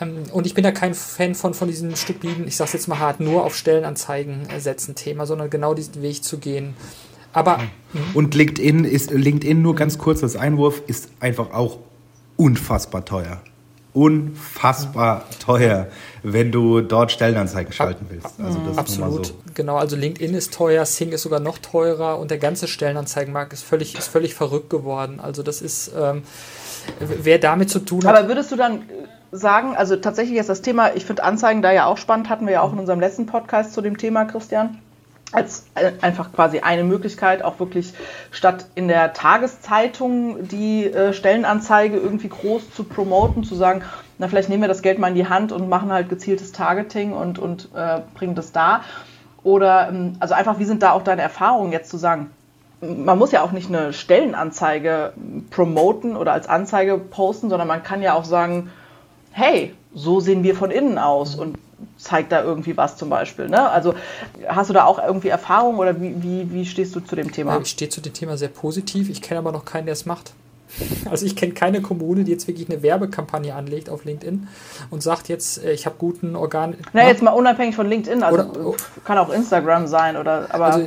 Ähm, und ich bin da kein Fan von, von diesem stupiden, ich sag's jetzt mal hart, nur auf Stellenanzeigen setzen Thema, sondern genau diesen Weg zu gehen. Aber. Mhm. Und LinkedIn ist, LinkedIn nur ganz kurz als Einwurf, ist einfach auch unfassbar teuer. Unfassbar teuer, wenn du dort Stellenanzeigen schalten willst. Also das Absolut, so. genau. Also LinkedIn ist teuer, Sing ist sogar noch teurer und der ganze Stellenanzeigenmarkt ist völlig, ist völlig verrückt geworden. Also das ist, ähm, wer damit zu tun hat. Aber würdest du dann sagen, also tatsächlich ist das Thema, ich finde Anzeigen da ja auch spannend, hatten wir ja auch in unserem letzten Podcast zu dem Thema, Christian. Als äh, einfach quasi eine Möglichkeit, auch wirklich statt in der Tageszeitung die äh, Stellenanzeige irgendwie groß zu promoten, zu sagen, na, vielleicht nehmen wir das Geld mal in die Hand und machen halt gezieltes Targeting und, und äh, bringen das da. Oder, ähm, also einfach, wie sind da auch deine Erfahrungen jetzt zu sagen, man muss ja auch nicht eine Stellenanzeige promoten oder als Anzeige posten, sondern man kann ja auch sagen, hey, so sehen wir von innen aus und zeigt da irgendwie was zum Beispiel. Ne? Also hast du da auch irgendwie Erfahrung oder wie, wie, wie stehst du zu dem Thema? Ich stehe zu dem Thema sehr positiv. Ich kenne aber noch keinen, der es macht. Also ich kenne keine Kommune, die jetzt wirklich eine Werbekampagne anlegt auf LinkedIn und sagt jetzt, äh, ich habe guten Organ. Na, jetzt mal unabhängig von LinkedIn, also oder, kann auch Instagram sein oder aber also,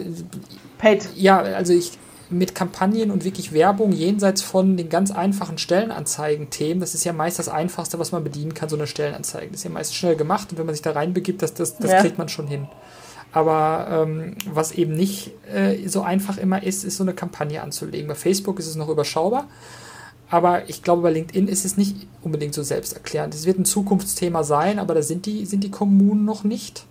paid. Ja, also ich mit Kampagnen und wirklich Werbung jenseits von den ganz einfachen Stellenanzeigen-Themen. Das ist ja meist das Einfachste, was man bedienen kann, so eine Stellenanzeige. Das ist ja meist schnell gemacht und wenn man sich da reinbegibt, das, das, das ja. kriegt man schon hin. Aber ähm, was eben nicht äh, so einfach immer ist, ist so eine Kampagne anzulegen. Bei Facebook ist es noch überschaubar. Aber ich glaube, bei LinkedIn ist es nicht unbedingt so selbsterklärend. Es wird ein Zukunftsthema sein, aber da sind die, sind die Kommunen noch nicht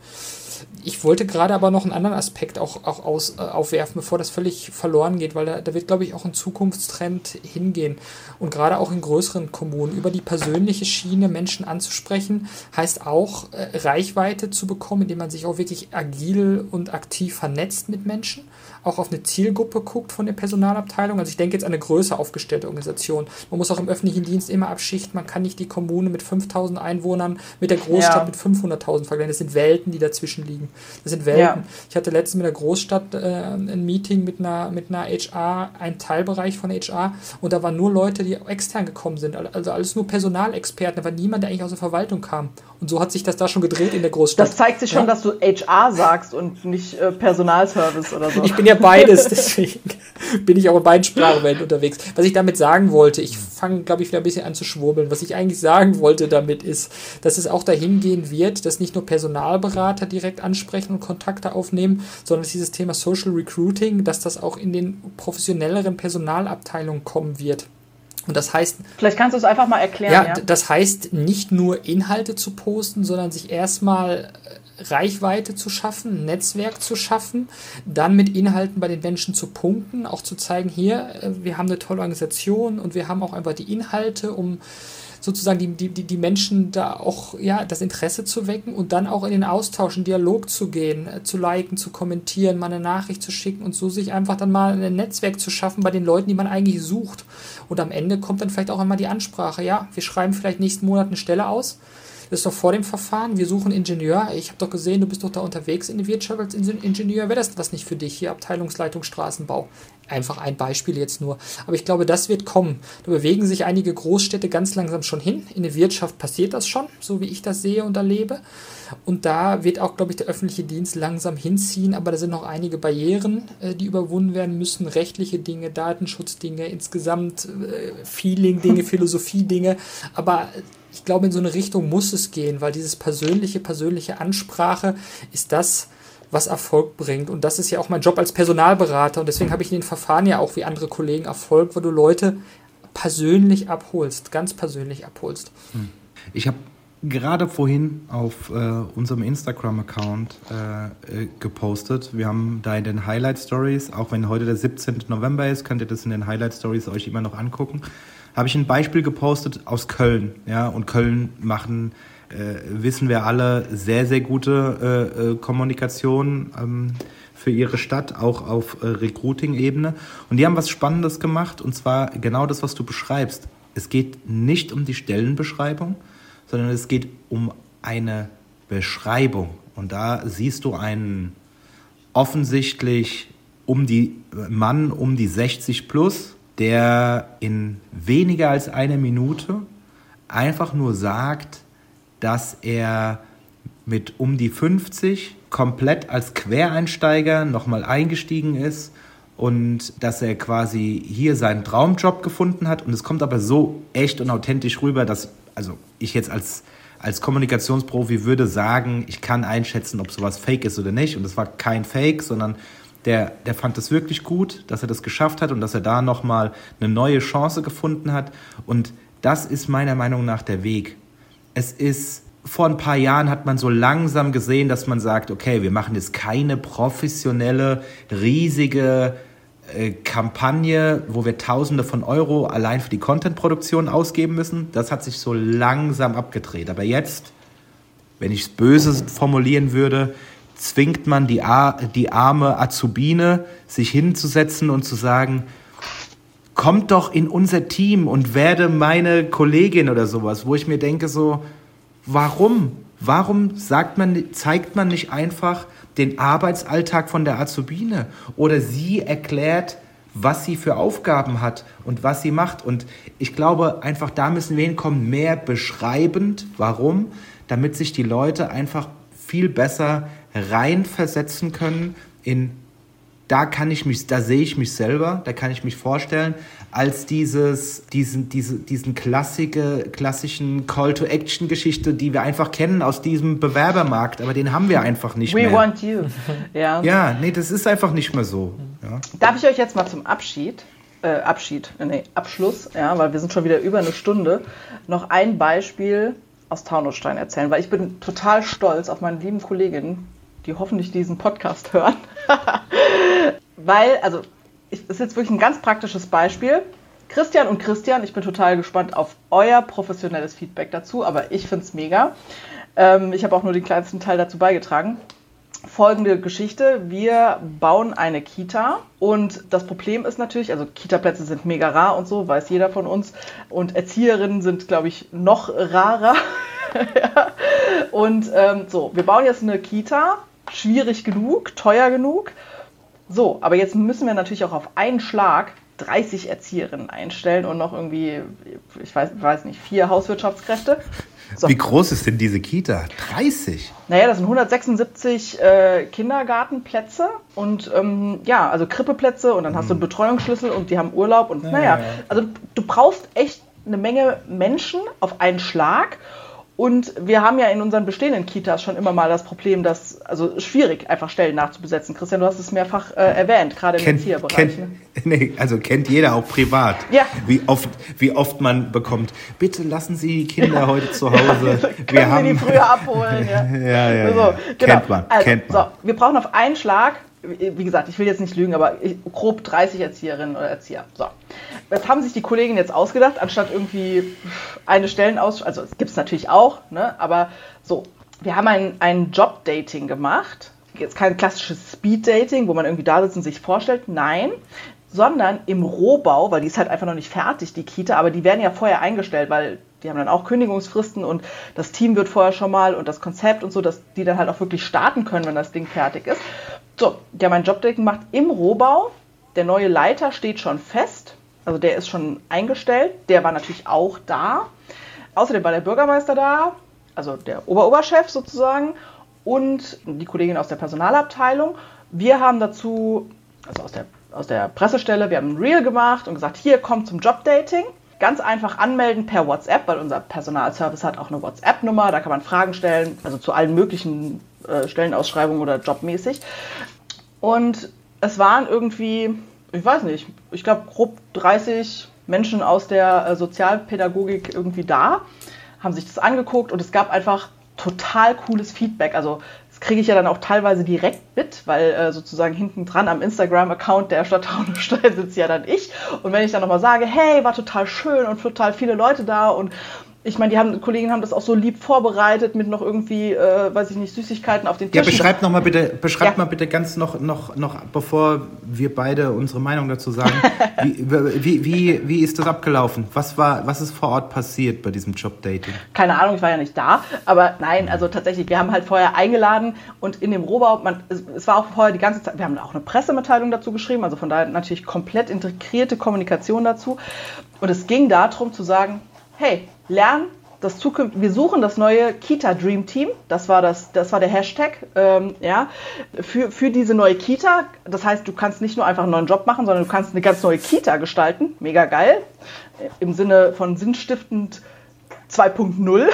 ich wollte gerade aber noch einen anderen Aspekt auch, auch aus, äh, aufwerfen, bevor das völlig verloren geht, weil da, da wird, glaube ich, auch ein Zukunftstrend hingehen. Und gerade auch in größeren Kommunen über die persönliche Schiene Menschen anzusprechen, heißt auch äh, Reichweite zu bekommen, indem man sich auch wirklich agil und aktiv vernetzt mit Menschen auch auf eine Zielgruppe guckt von der Personalabteilung. Also ich denke jetzt an eine größer aufgestellte Organisation. Man muss auch im öffentlichen Dienst immer abschichten. Man kann nicht die Kommune mit 5000 Einwohnern mit der Großstadt ja. mit 500.000 vergleichen. Das sind Welten, die dazwischen liegen. Das sind Welten. Ja. Ich hatte letztens mit der Großstadt äh, ein Meeting mit einer, mit einer HR, ein Teilbereich von HR und da waren nur Leute, die extern gekommen sind. Also alles nur Personalexperten. Da war niemand, der eigentlich aus der Verwaltung kam. Und so hat sich das da schon gedreht in der Großstadt. Das zeigt sich schon, ja? dass du HR sagst und nicht äh, Personalservice oder so. Ich bin ja beides, deswegen bin ich auch in beiden Sprachwelten unterwegs. Was ich damit sagen wollte, ich fange, glaube ich, wieder ein bisschen an zu schwurbeln. Was ich eigentlich sagen wollte damit ist, dass es auch dahin gehen wird, dass nicht nur Personalberater direkt ansprechen und Kontakte aufnehmen, sondern dass dieses Thema Social Recruiting, dass das auch in den professionelleren Personalabteilungen kommen wird. Und das heißt. Vielleicht kannst du es einfach mal erklären. Ja, ja, das heißt nicht nur Inhalte zu posten, sondern sich erstmal Reichweite zu schaffen, Netzwerk zu schaffen, dann mit Inhalten bei den Menschen zu punkten, auch zu zeigen, hier, äh, wir haben eine tolle Organisation und wir haben auch einfach die Inhalte, um sozusagen die, die, die Menschen da auch ja, das Interesse zu wecken und dann auch in den Austausch, in Dialog zu gehen, äh, zu liken, zu kommentieren, mal eine Nachricht zu schicken und so sich einfach dann mal ein Netzwerk zu schaffen bei den Leuten, die man eigentlich sucht. Und am Ende kommt dann vielleicht auch einmal die Ansprache, ja, wir schreiben vielleicht nächsten Monat eine Stelle aus das ist doch vor dem Verfahren. Wir suchen Ingenieur. Ich habe doch gesehen, du bist doch da unterwegs in der Wirtschaft als Ingenieur. Wäre das was nicht für dich? Hier Abteilungsleitung Straßenbau. Einfach ein Beispiel jetzt nur. Aber ich glaube, das wird kommen. Da bewegen sich einige Großstädte ganz langsam schon hin. In der Wirtschaft passiert das schon, so wie ich das sehe und erlebe. Und da wird auch, glaube ich, der öffentliche Dienst langsam hinziehen. Aber da sind noch einige Barrieren, äh, die überwunden werden müssen. Rechtliche Dinge, Datenschutzdinge, insgesamt äh, Feeling-Dinge, Philosophie-Dinge. Aber ich glaube, in so eine Richtung muss es gehen, weil dieses persönliche, persönliche Ansprache ist das, was Erfolg bringt. Und das ist ja auch mein Job als Personalberater. Und deswegen habe ich in den Verfahren ja auch wie andere Kollegen Erfolg, weil du Leute persönlich abholst, ganz persönlich abholst. Hm. Ich habe gerade vorhin auf äh, unserem Instagram-Account äh, äh, gepostet. Wir haben da in den Highlight Stories, auch wenn heute der 17. November ist, könnt ihr das in den Highlight Stories euch immer noch angucken. Habe ich ein Beispiel gepostet aus Köln. Ja, und Köln machen äh, wissen wir alle, sehr, sehr gute äh, äh, Kommunikation ähm, für ihre Stadt, auch auf äh, Recruiting-Ebene. Und die haben was Spannendes gemacht, und zwar genau das, was du beschreibst. Es geht nicht um die Stellenbeschreibung, sondern es geht um eine Beschreibung. Und da siehst du einen offensichtlich um die Mann um die 60 plus, der in weniger als einer Minute einfach nur sagt, dass er mit um die 50 komplett als Quereinsteiger nochmal eingestiegen ist und dass er quasi hier seinen Traumjob gefunden hat. Und es kommt aber so echt und authentisch rüber, dass also ich jetzt als, als Kommunikationsprofi würde sagen, ich kann einschätzen, ob sowas fake ist oder nicht. Und es war kein Fake, sondern der, der fand es wirklich gut, dass er das geschafft hat und dass er da nochmal eine neue Chance gefunden hat. Und das ist meiner Meinung nach der Weg es ist vor ein paar Jahren hat man so langsam gesehen, dass man sagt, okay, wir machen jetzt keine professionelle, riesige äh, Kampagne, wo wir Tausende von Euro allein für die Contentproduktion ausgeben müssen. Das hat sich so langsam abgedreht. Aber jetzt, wenn ich es böse formulieren würde, zwingt man die, die arme Azubine, sich hinzusetzen und zu sagen, kommt doch in unser Team und werde meine Kollegin oder sowas, wo ich mir denke so, warum? Warum sagt man, zeigt man nicht einfach den Arbeitsalltag von der Azubine oder sie erklärt, was sie für Aufgaben hat und was sie macht. Und ich glaube, einfach da müssen wir hinkommen, mehr beschreibend. Warum? Damit sich die Leute einfach viel besser reinversetzen können in da kann ich mich, da sehe ich mich selber, da kann ich mich vorstellen, als dieses, diesen, diese, diesen klassische, klassischen Call-to-Action-Geschichte, die wir einfach kennen aus diesem Bewerbermarkt, aber den haben wir einfach nicht We mehr. We want you. Ja. ja, nee, das ist einfach nicht mehr so. Ja. Darf ich euch jetzt mal zum Abschied, äh, Abschied, nee, Abschluss, ja, weil wir sind schon wieder über eine Stunde, noch ein Beispiel aus Taunusstein erzählen, weil ich bin total stolz auf meine lieben Kolleginnen, die hoffentlich diesen Podcast hören. Weil, also, ich, das ist jetzt wirklich ein ganz praktisches Beispiel. Christian und Christian, ich bin total gespannt auf euer professionelles Feedback dazu, aber ich finde es mega. Ähm, ich habe auch nur den kleinsten Teil dazu beigetragen. Folgende Geschichte. Wir bauen eine Kita und das Problem ist natürlich, also Kita-Plätze sind mega rar und so, weiß jeder von uns. Und Erzieherinnen sind, glaube ich, noch rarer. ja. Und ähm, so, wir bauen jetzt eine Kita schwierig genug, teuer genug. So, aber jetzt müssen wir natürlich auch auf einen Schlag 30 Erzieherinnen einstellen und noch irgendwie, ich weiß, weiß nicht, vier Hauswirtschaftskräfte. So. Wie groß ist denn diese Kita? 30? Naja, das sind 176 äh, Kindergartenplätze und ähm, ja, also Krippeplätze und dann hast du einen hm. Betreuungsschlüssel und die haben Urlaub und naja, also du brauchst echt eine Menge Menschen auf einen Schlag und wir haben ja in unseren bestehenden Kitas schon immer mal das Problem, dass, also schwierig, einfach Stellen nachzubesetzen. Christian, du hast es mehrfach äh, erwähnt, gerade im kennt, Erzieherbereich. Kennt, ne? nee, also kennt jeder auch privat. Ja. Wie oft, wie oft man bekommt, bitte lassen Sie die Kinder heute zu Hause. wir Können haben, Sie die früher abholen. Ja, ja, ja. So, genau. Kennt man. Also, kennt man. So, wir brauchen auf einen Schlag wie gesagt, ich will jetzt nicht lügen, aber grob 30 Erzieherinnen oder Erzieher. So. Was haben sich die Kollegen jetzt ausgedacht, anstatt irgendwie eine Stellenaus... Also es gibt es natürlich auch, ne? aber so, wir haben ein, ein Job-Dating gemacht. Jetzt kein klassisches Speed-Dating, wo man irgendwie da sitzt und sich vorstellt. Nein, sondern im Rohbau, weil die ist halt einfach noch nicht fertig, die Kita, aber die werden ja vorher eingestellt, weil die haben dann auch Kündigungsfristen und das Team wird vorher schon mal und das Konzept und so, dass die dann halt auch wirklich starten können, wenn das Ding fertig ist. So, die haben einen Jobdeck gemacht im Rohbau Der neue Leiter steht schon fest, also der ist schon eingestellt. Der war natürlich auch da. Außerdem war der Bürgermeister da, also der Oberoberchef sozusagen und die Kollegin aus der Personalabteilung. Wir haben dazu, also aus der, aus der Pressestelle, wir haben ein Reel gemacht und gesagt, hier kommt zum Jobdating. Ganz einfach anmelden per WhatsApp, weil unser Personalservice hat auch eine WhatsApp-Nummer, da kann man Fragen stellen, also zu allen möglichen äh, Stellenausschreibungen oder jobmäßig. Und es waren irgendwie, ich weiß nicht, ich glaube grob 30 Menschen aus der äh, Sozialpädagogik irgendwie da, haben sich das angeguckt und es gab einfach total cooles Feedback. Also das kriege ich ja dann auch teilweise direkt mit, weil äh, sozusagen hinten dran am Instagram-Account der Stadt Taunusstein sitzt ja dann ich. Und wenn ich dann nochmal sage, hey, war total schön und total viele Leute da und ich meine, die haben, Kollegen haben das auch so lieb vorbereitet mit noch irgendwie, äh, weiß ich nicht, Süßigkeiten auf den Tisch. Ja, beschreibt noch mal bitte, beschreibt ja. mal bitte ganz noch, noch, noch, bevor wir beide unsere Meinung dazu sagen, wie, wie, wie, wie ist das abgelaufen? Was war, was ist vor Ort passiert bei diesem Jobdating? Keine Ahnung, ich war ja nicht da, aber nein, also tatsächlich, wir haben halt vorher eingeladen und in dem Rohbau, man, es, es war auch vorher die ganze Zeit, wir haben auch eine Pressemitteilung dazu geschrieben, also von daher natürlich komplett integrierte Kommunikation dazu. Und es ging darum zu sagen, hey, lernen das zukünftig, wir suchen das neue Kita Dream Team, das war, das, das war der Hashtag, ähm, ja, für, für diese neue Kita. Das heißt, du kannst nicht nur einfach einen neuen Job machen, sondern du kannst eine ganz neue Kita gestalten. Mega geil. Im Sinne von sinnstiftend 2.0.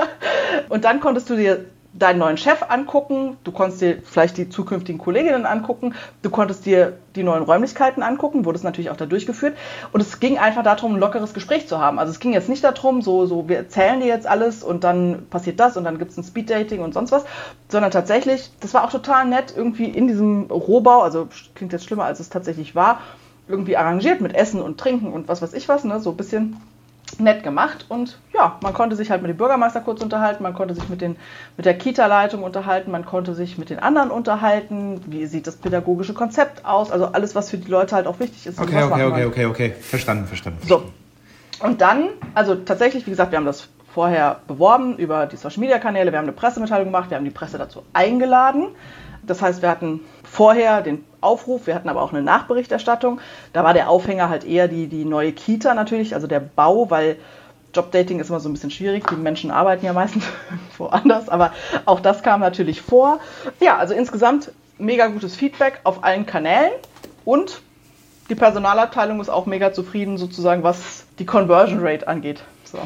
Und dann konntest du dir deinen neuen Chef angucken, du konntest dir vielleicht die zukünftigen Kolleginnen angucken, du konntest dir die neuen Räumlichkeiten angucken, wurde es natürlich auch da durchgeführt. Und es ging einfach darum, ein lockeres Gespräch zu haben. Also es ging jetzt nicht darum, so, so wir erzählen dir jetzt alles und dann passiert das und dann gibt es ein Speeddating und sonst was, sondern tatsächlich, das war auch total nett, irgendwie in diesem Rohbau, also klingt jetzt schlimmer, als es tatsächlich war, irgendwie arrangiert mit Essen und Trinken und was weiß ich was, ne, so ein bisschen nett gemacht und ja, man konnte sich halt mit dem Bürgermeister kurz unterhalten, man konnte sich mit, den, mit der Kita-Leitung unterhalten, man konnte sich mit den anderen unterhalten, wie sieht das pädagogische Konzept aus, also alles, was für die Leute halt auch wichtig ist. Okay, okay, okay, okay, okay, verstanden, verstanden. So, und dann, also tatsächlich, wie gesagt, wir haben das vorher beworben über die Social-Media-Kanäle, wir haben eine Pressemitteilung gemacht, wir haben die Presse dazu eingeladen. Das heißt, wir hatten vorher den Aufruf, wir hatten aber auch eine Nachberichterstattung. Da war der Aufhänger halt eher die, die neue Kita natürlich, also der Bau, weil Jobdating ist immer so ein bisschen schwierig. Die Menschen arbeiten ja meistens woanders, aber auch das kam natürlich vor. Ja, also insgesamt mega gutes Feedback auf allen Kanälen und die Personalabteilung ist auch mega zufrieden, sozusagen, was die Conversion Rate angeht. So.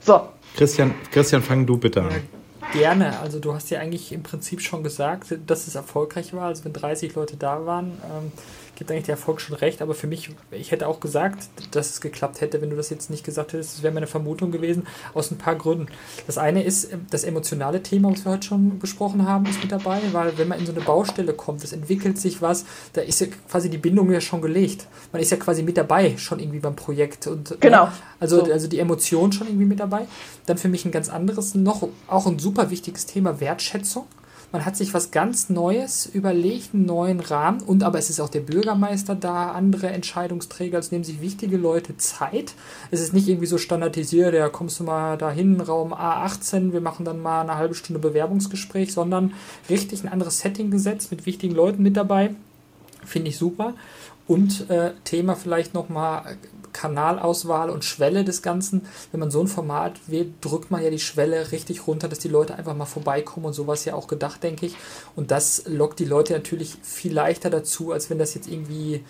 so. Christian, Christian, fang du bitte an. Gerne. Also du hast ja eigentlich im Prinzip schon gesagt, dass es erfolgreich war. Also wenn 30 Leute da waren, ähm, gibt eigentlich der Erfolg schon recht, aber für mich, ich hätte auch gesagt, dass es geklappt hätte, wenn du das jetzt nicht gesagt hättest. Das wäre meine Vermutung gewesen, aus ein paar Gründen. Das eine ist, ähm, das emotionale Thema, was wir heute schon besprochen haben, ist mit dabei, weil wenn man in so eine Baustelle kommt, es entwickelt sich was, da ist ja quasi die Bindung ja schon gelegt. Man ist ja quasi mit dabei, schon irgendwie beim Projekt. Und, äh, genau. Ja, also, so. also die Emotion schon irgendwie mit dabei. Dann für mich ein ganz anderes, noch auch ein super wichtiges Thema, Wertschätzung. Man hat sich was ganz Neues überlegt, einen neuen Rahmen. Und aber es ist auch der Bürgermeister da, andere Entscheidungsträger. Es nehmen sich wichtige Leute Zeit. Es ist nicht irgendwie so standardisiert, ja, kommst du mal dahin, Raum A18, wir machen dann mal eine halbe Stunde Bewerbungsgespräch, sondern richtig ein anderes Setting gesetzt mit wichtigen Leuten mit dabei. Finde ich super. Und äh, Thema vielleicht nochmal Kanalauswahl und Schwelle des Ganzen. Wenn man so ein Format wählt, drückt man ja die Schwelle richtig runter, dass die Leute einfach mal vorbeikommen und sowas ja auch gedacht, denke ich. Und das lockt die Leute natürlich viel leichter dazu, als wenn das jetzt irgendwie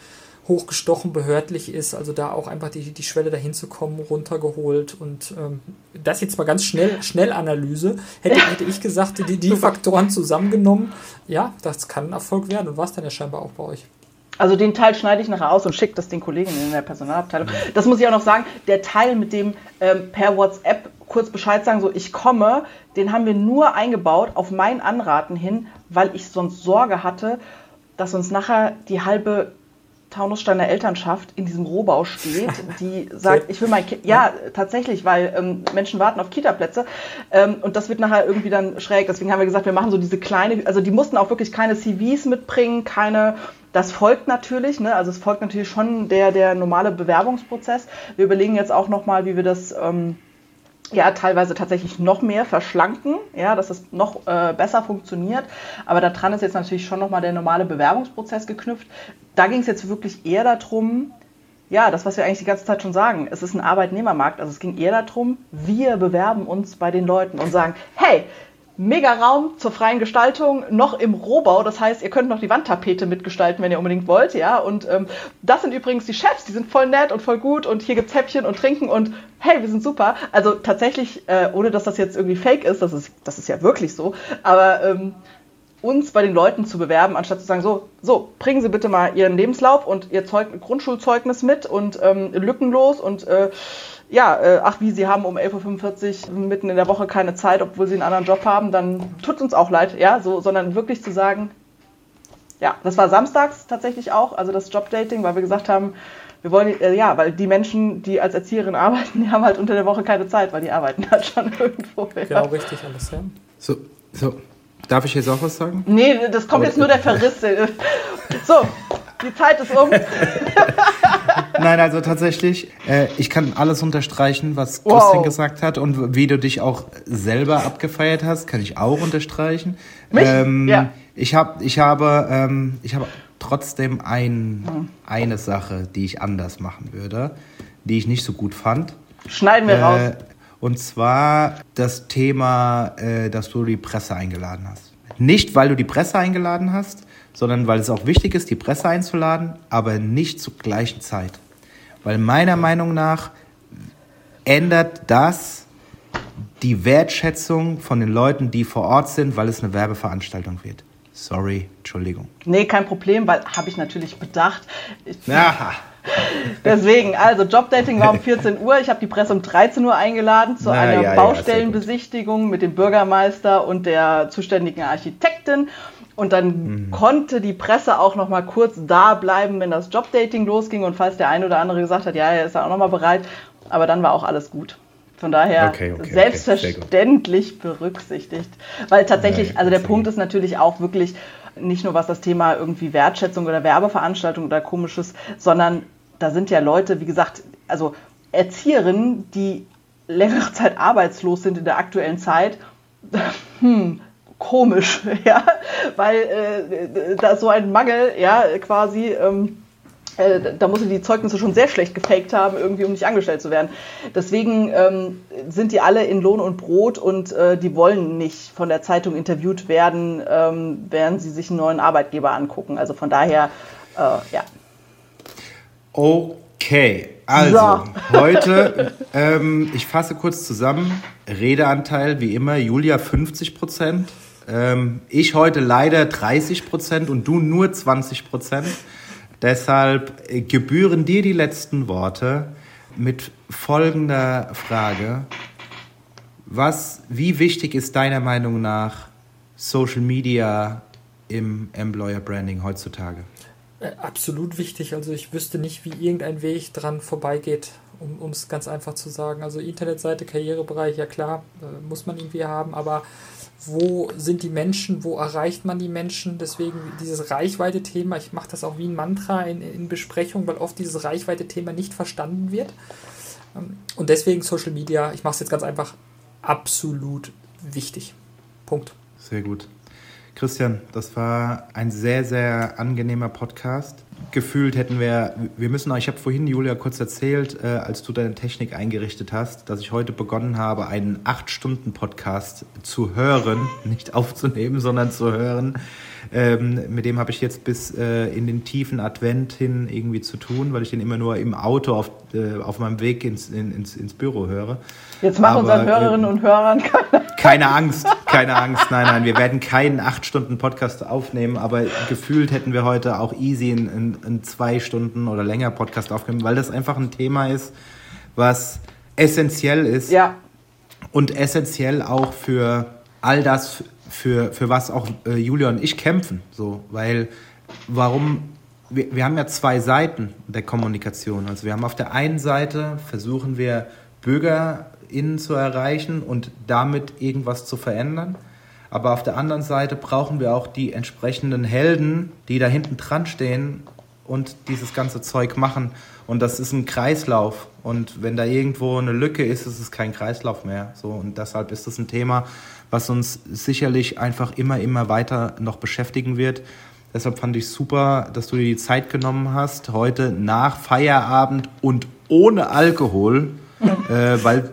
hochgestochen behördlich ist. Also da auch einfach die, die Schwelle dahin zu kommen, runtergeholt. Und ähm, das jetzt mal ganz schnell, Schnellanalyse. Hätte, hätte ich gesagt, die, die Faktoren zusammengenommen, ja, das kann ein Erfolg werden und war es dann ja scheinbar auch bei euch. Also den Teil schneide ich nachher aus und schicke das den Kolleginnen in der Personalabteilung. Das muss ich auch noch sagen. Der Teil mit dem ähm, per WhatsApp kurz Bescheid sagen, so ich komme, den haben wir nur eingebaut auf mein Anraten hin, weil ich sonst Sorge hatte, dass uns nachher die halbe Taunussteiner Elternschaft in diesem Rohbau steht, die sagt, ich will mein Kind, ja, tatsächlich, weil ähm, Menschen warten auf Kita-Plätze ähm, und das wird nachher irgendwie dann schräg. Deswegen haben wir gesagt, wir machen so diese kleine, also die mussten auch wirklich keine CVs mitbringen, keine das folgt natürlich, ne? also es folgt natürlich schon der, der normale Bewerbungsprozess. Wir überlegen jetzt auch nochmal, wie wir das ähm, ja teilweise tatsächlich noch mehr verschlanken, ja, dass es noch äh, besser funktioniert. Aber daran ist jetzt natürlich schon nochmal der normale Bewerbungsprozess geknüpft. Da ging es jetzt wirklich eher darum, ja, das, was wir eigentlich die ganze Zeit schon sagen, es ist ein Arbeitnehmermarkt. Also es ging eher darum, wir bewerben uns bei den Leuten und sagen, hey, mega Raum zur freien Gestaltung, noch im Rohbau. Das heißt, ihr könnt noch die Wandtapete mitgestalten, wenn ihr unbedingt wollt, ja. Und ähm, das sind übrigens die Chefs, die sind voll nett und voll gut und hier gibt's Häppchen und Trinken und hey, wir sind super. Also tatsächlich, äh, ohne dass das jetzt irgendwie fake ist, das ist, das ist ja wirklich so, aber ähm, uns bei den Leuten zu bewerben, anstatt zu sagen, so, so, bringen Sie bitte mal Ihren Lebenslauf und Ihr Zeug, Grundschulzeugnis mit und ähm, lückenlos und äh, ja, äh, ach wie, Sie haben um 11.45 Uhr mitten in der Woche keine Zeit, obwohl Sie einen anderen Job haben, dann tut uns auch leid, ja, so, sondern wirklich zu sagen, ja, das war samstags tatsächlich auch, also das Jobdating, weil wir gesagt haben, wir wollen, äh, ja, weil die Menschen, die als Erzieherin arbeiten, die haben halt unter der Woche keine Zeit, weil die arbeiten halt schon irgendwo. Ja. Genau, richtig, alles, ja. So, so. Darf ich jetzt auch was sagen? Nee, das kommt Aber jetzt nur der Verriss. so, die Zeit ist um. Nein, also tatsächlich, äh, ich kann alles unterstreichen, was Christian wow. gesagt hat und wie du dich auch selber abgefeiert hast, kann ich auch unterstreichen. Mich? Ähm, ja. Ich, hab, ich habe, ähm, ich habe trotzdem ein, hm. eine Sache, die ich anders machen würde, die ich nicht so gut fand. Schneiden wir äh, raus. Und zwar das Thema, äh, dass du die Presse eingeladen hast. Nicht, weil du die Presse eingeladen hast, sondern weil es auch wichtig ist, die Presse einzuladen, aber nicht zur gleichen Zeit. Weil meiner Meinung nach ändert das die Wertschätzung von den Leuten, die vor Ort sind, weil es eine Werbeveranstaltung wird. Sorry, Entschuldigung. Nee, kein Problem, weil habe ich natürlich bedacht. ja. Deswegen, also Jobdating war um 14 Uhr. Ich habe die Presse um 13 Uhr eingeladen zu Na, einer ja, Baustellenbesichtigung ja, mit dem Bürgermeister und der zuständigen Architektin. Und dann mhm. konnte die Presse auch noch mal kurz da bleiben, wenn das Jobdating losging und falls der eine oder andere gesagt hat, ja, er ist auch noch mal bereit. Aber dann war auch alles gut. Von daher okay, okay, selbstverständlich okay, berücksichtigt. Weil tatsächlich, also der Punkt ist natürlich auch wirklich nicht nur was das Thema irgendwie Wertschätzung oder Werbeveranstaltung oder komisches, sondern da sind ja Leute, wie gesagt, also Erzieherinnen, die längere Zeit arbeitslos sind in der aktuellen Zeit. Hm, komisch, ja, weil äh, da so ein Mangel, ja, quasi. Ähm, äh, da muss sie die Zeugnisse schon sehr schlecht gefaked haben, irgendwie, um nicht angestellt zu werden. Deswegen ähm, sind die alle in Lohn und Brot und äh, die wollen nicht von der Zeitung interviewt werden, ähm, während sie sich einen neuen Arbeitgeber angucken. Also von daher, äh, ja. Okay, also so. heute, ähm, ich fasse kurz zusammen, Redeanteil wie immer, Julia 50 Prozent. Ähm, ich heute leider 30 Prozent und du nur 20 Prozent. Deshalb äh, gebühren dir die letzten Worte mit folgender Frage. Was, wie wichtig ist deiner Meinung nach Social Media im Employer Branding heutzutage? Äh, absolut wichtig. Also ich wüsste nicht, wie irgendein Weg dran vorbeigeht, um es ganz einfach zu sagen. Also Internetseite, Karrierebereich, ja klar, äh, muss man irgendwie haben, aber wo sind die Menschen, wo erreicht man die Menschen. Deswegen dieses Reichweite-Thema, ich mache das auch wie ein Mantra in, in Besprechungen, weil oft dieses Reichweite-Thema nicht verstanden wird. Ähm, und deswegen Social Media, ich mache es jetzt ganz einfach, absolut wichtig. Punkt. Sehr gut. Christian, das war ein sehr, sehr angenehmer Podcast gefühlt hätten wir, wir müssen, ich habe vorhin Julia kurz erzählt, äh, als du deine Technik eingerichtet hast, dass ich heute begonnen habe, einen 8-Stunden-Podcast zu hören, nicht aufzunehmen, sondern zu hören. Ähm, mit dem habe ich jetzt bis äh, in den tiefen Advent hin irgendwie zu tun, weil ich den immer nur im Auto auf, äh, auf meinem Weg ins, in, ins, ins Büro höre. Jetzt machen unseren Hörerinnen und Hörern keine, keine Angst, keine Angst. Nein, nein, wir werden keinen 8-Stunden-Podcast aufnehmen, aber gefühlt hätten wir heute auch easy einen, einen zwei Stunden oder länger Podcast aufgenommen, weil das einfach ein Thema ist, was essentiell ist. Ja. Und essentiell auch für all das, für, für was auch äh, Julia und ich kämpfen. So, weil warum, wir, wir haben ja zwei Seiten der Kommunikation. Also wir haben auf der einen Seite versuchen wir BürgerInnen zu erreichen und damit irgendwas zu verändern. Aber auf der anderen Seite brauchen wir auch die entsprechenden Helden, die da hinten dran stehen und dieses ganze Zeug machen. Und das ist ein Kreislauf. Und wenn da irgendwo eine Lücke ist, ist es kein Kreislauf mehr. So, und deshalb ist das ein Thema, was uns sicherlich einfach immer, immer weiter noch beschäftigen wird. Deshalb fand ich super, dass du dir die Zeit genommen hast, heute nach Feierabend und ohne Alkohol, äh, weil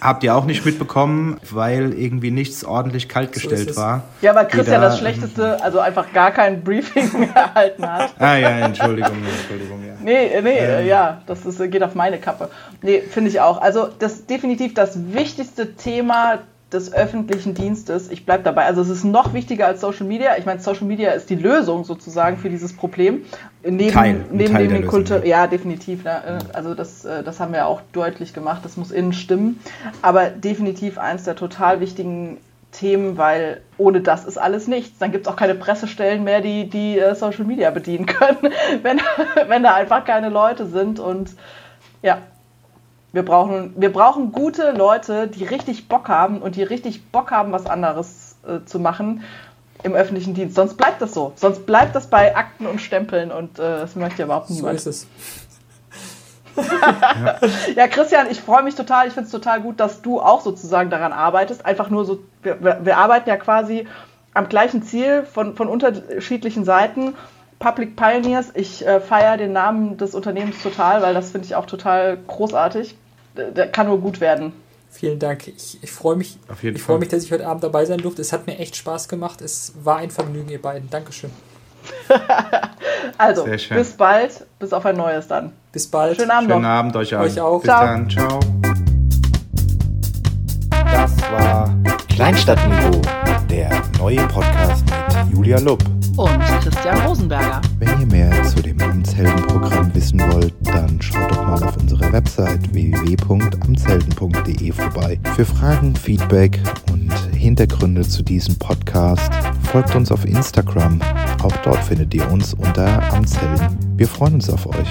habt ihr auch nicht mitbekommen, weil irgendwie nichts ordentlich kaltgestellt so war. Ja, aber Christian das Schlechteste, also einfach gar kein Briefing erhalten hat. Ah ja, Entschuldigung, Entschuldigung, ja. Nee, nee, ähm. ja, das ist, geht auf meine Kappe. Nee, finde ich auch. Also das definitiv das wichtigste Thema des öffentlichen Dienstes. Ich bleibe dabei. Also es ist noch wichtiger als Social Media. Ich meine, Social Media ist die Lösung sozusagen für dieses Problem. Neben, Teil, neben, Teil den Kultur. Ja, definitiv. Ne? Also das, äh, das haben wir auch deutlich gemacht. Das muss innen stimmen. Aber definitiv eins der total wichtigen Themen, weil ohne das ist alles nichts. Dann gibt es auch keine Pressestellen mehr, die, die uh, Social Media bedienen können, wenn, wenn da einfach keine Leute sind. Und ja, wir brauchen, wir brauchen gute Leute, die richtig Bock haben und die richtig Bock haben, was anderes äh, zu machen im öffentlichen Dienst. Sonst bleibt das so. Sonst bleibt das bei Akten und Stempeln und äh, das möchte überhaupt niemand. So ist es. ja. ja, Christian, ich freue mich total. Ich finde es total gut, dass du auch sozusagen daran arbeitest. Einfach nur so, wir, wir arbeiten ja quasi am gleichen Ziel von, von unterschiedlichen Seiten. Public Pioneers, ich äh, feiere den Namen des Unternehmens total, weil das finde ich auch total großartig der kann nur gut werden. Vielen Dank. Ich, ich freue mich, ich freue mich, dass ich heute Abend dabei sein durfte. Es hat mir echt Spaß gemacht. Es war ein Vergnügen, ihr beiden. Dankeschön. also, bis bald. Bis auf ein neues dann. Bis bald. Schönen Abend Schönen noch. Abend euch, euch auch. Bis ciao. dann. Ciao. Das war Kleinstadtniveau, der neue Podcast mit Julia Lupp und Christian Rosenberger. Wenn ihr mehr zu dem Amtsheldenprogramm wissen wollt, dann schaut doch mal auf unserer Website www.amtshelden.de vorbei. Für Fragen, Feedback und Hintergründe zu diesem Podcast folgt uns auf Instagram. Auch dort findet ihr uns unter Amtshelden. Wir freuen uns auf euch.